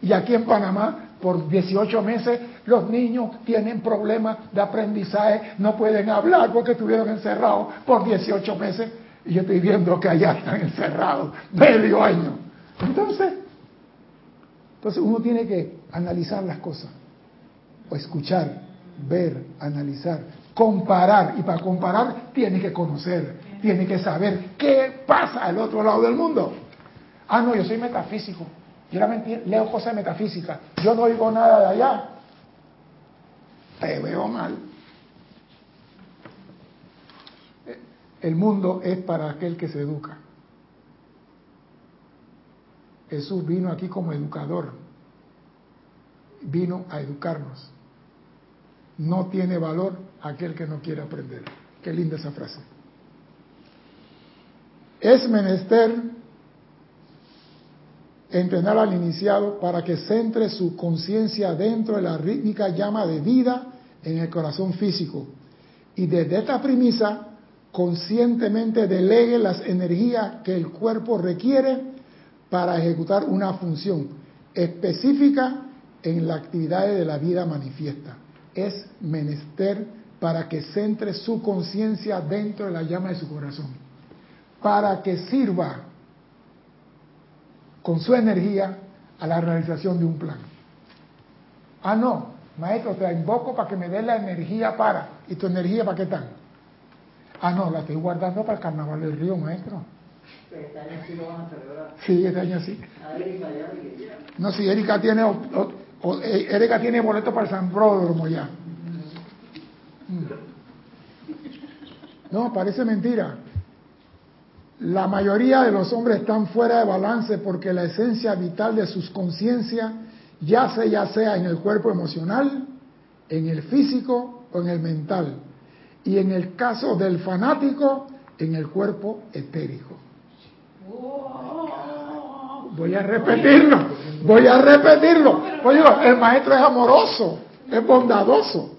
Y aquí en Panamá, por 18 meses, los niños tienen problemas de aprendizaje, no pueden hablar porque estuvieron encerrados por 18 meses. Y yo estoy viendo que allá están encerrados medio año. Entonces, entonces uno tiene que analizar las cosas, o escuchar, ver, analizar, comparar. Y para comparar tiene que conocer, tiene que saber qué pasa al otro lado del mundo. Ah, no, yo soy metafísico. Yo leo cosas metafísicas. Yo no oigo nada de allá. Te veo mal. El mundo es para aquel que se educa. Jesús vino aquí como educador. Vino a educarnos. No tiene valor aquel que no quiere aprender. Qué linda esa frase. Es menester entrenar al iniciado para que centre su conciencia dentro de la rítmica llama de vida en el corazón físico. Y desde esta premisa conscientemente delegue las energías que el cuerpo requiere para ejecutar una función específica en la actividad de la vida manifiesta. Es menester para que centre su conciencia dentro de la llama de su corazón, para que sirva con su energía a la realización de un plan. Ah, no, maestro, te invoco para que me dé la energía para. ¿Y tu energía para qué están? Ah, no, la estoy guardando para el carnaval del río, maestro. Este año sí lo van a celebrar. Sí, este año sí. No, si Erika tiene, eh, Erika tiene boleto para el San Pródromo ya. No, parece mentira. La mayoría de los hombres están fuera de balance porque la esencia vital de sus conciencias, ya sea, ya sea en el cuerpo emocional, en el físico o en el mental, y en el caso del fanático, en el cuerpo etérico. Voy a repetirlo, voy a repetirlo. Oye, el maestro es amoroso, es bondadoso.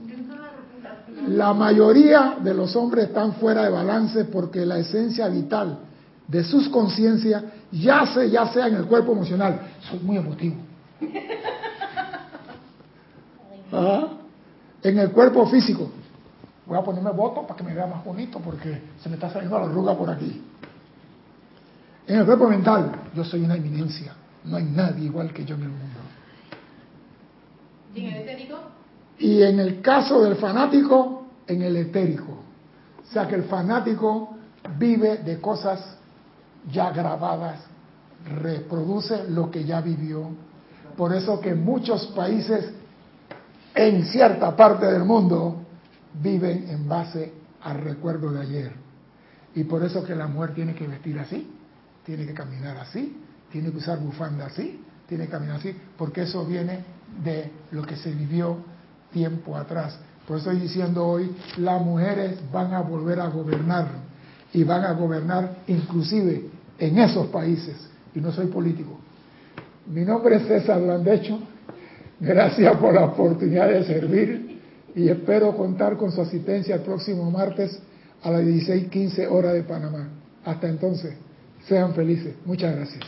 La mayoría de los hombres están fuera de balance porque la esencia vital de sus conciencias yace ya sea en el cuerpo emocional. Soy muy emotivo. En el cuerpo físico. Voy a ponerme voto para que me vea más bonito porque se me está saliendo la arruga por aquí. En el cuerpo mental, yo soy una eminencia. No hay nadie igual que yo en el mundo. ¿Y en el etérico? Y en el caso del fanático, en el etérico. O sea que el fanático vive de cosas ya grabadas, reproduce lo que ya vivió. Por eso que muchos países en cierta parte del mundo viven en base al recuerdo de ayer. Y por eso que la mujer tiene que vestir así, tiene que caminar así, tiene que usar bufanda así, tiene que caminar así, porque eso viene de lo que se vivió tiempo atrás. Por eso estoy diciendo hoy, las mujeres van a volver a gobernar y van a gobernar inclusive en esos países. Y no soy político. Mi nombre es César Landecho. Gracias por la oportunidad de servir y espero contar con su asistencia el próximo martes a las 16:15 horas de Panamá. Hasta entonces, sean felices. Muchas gracias.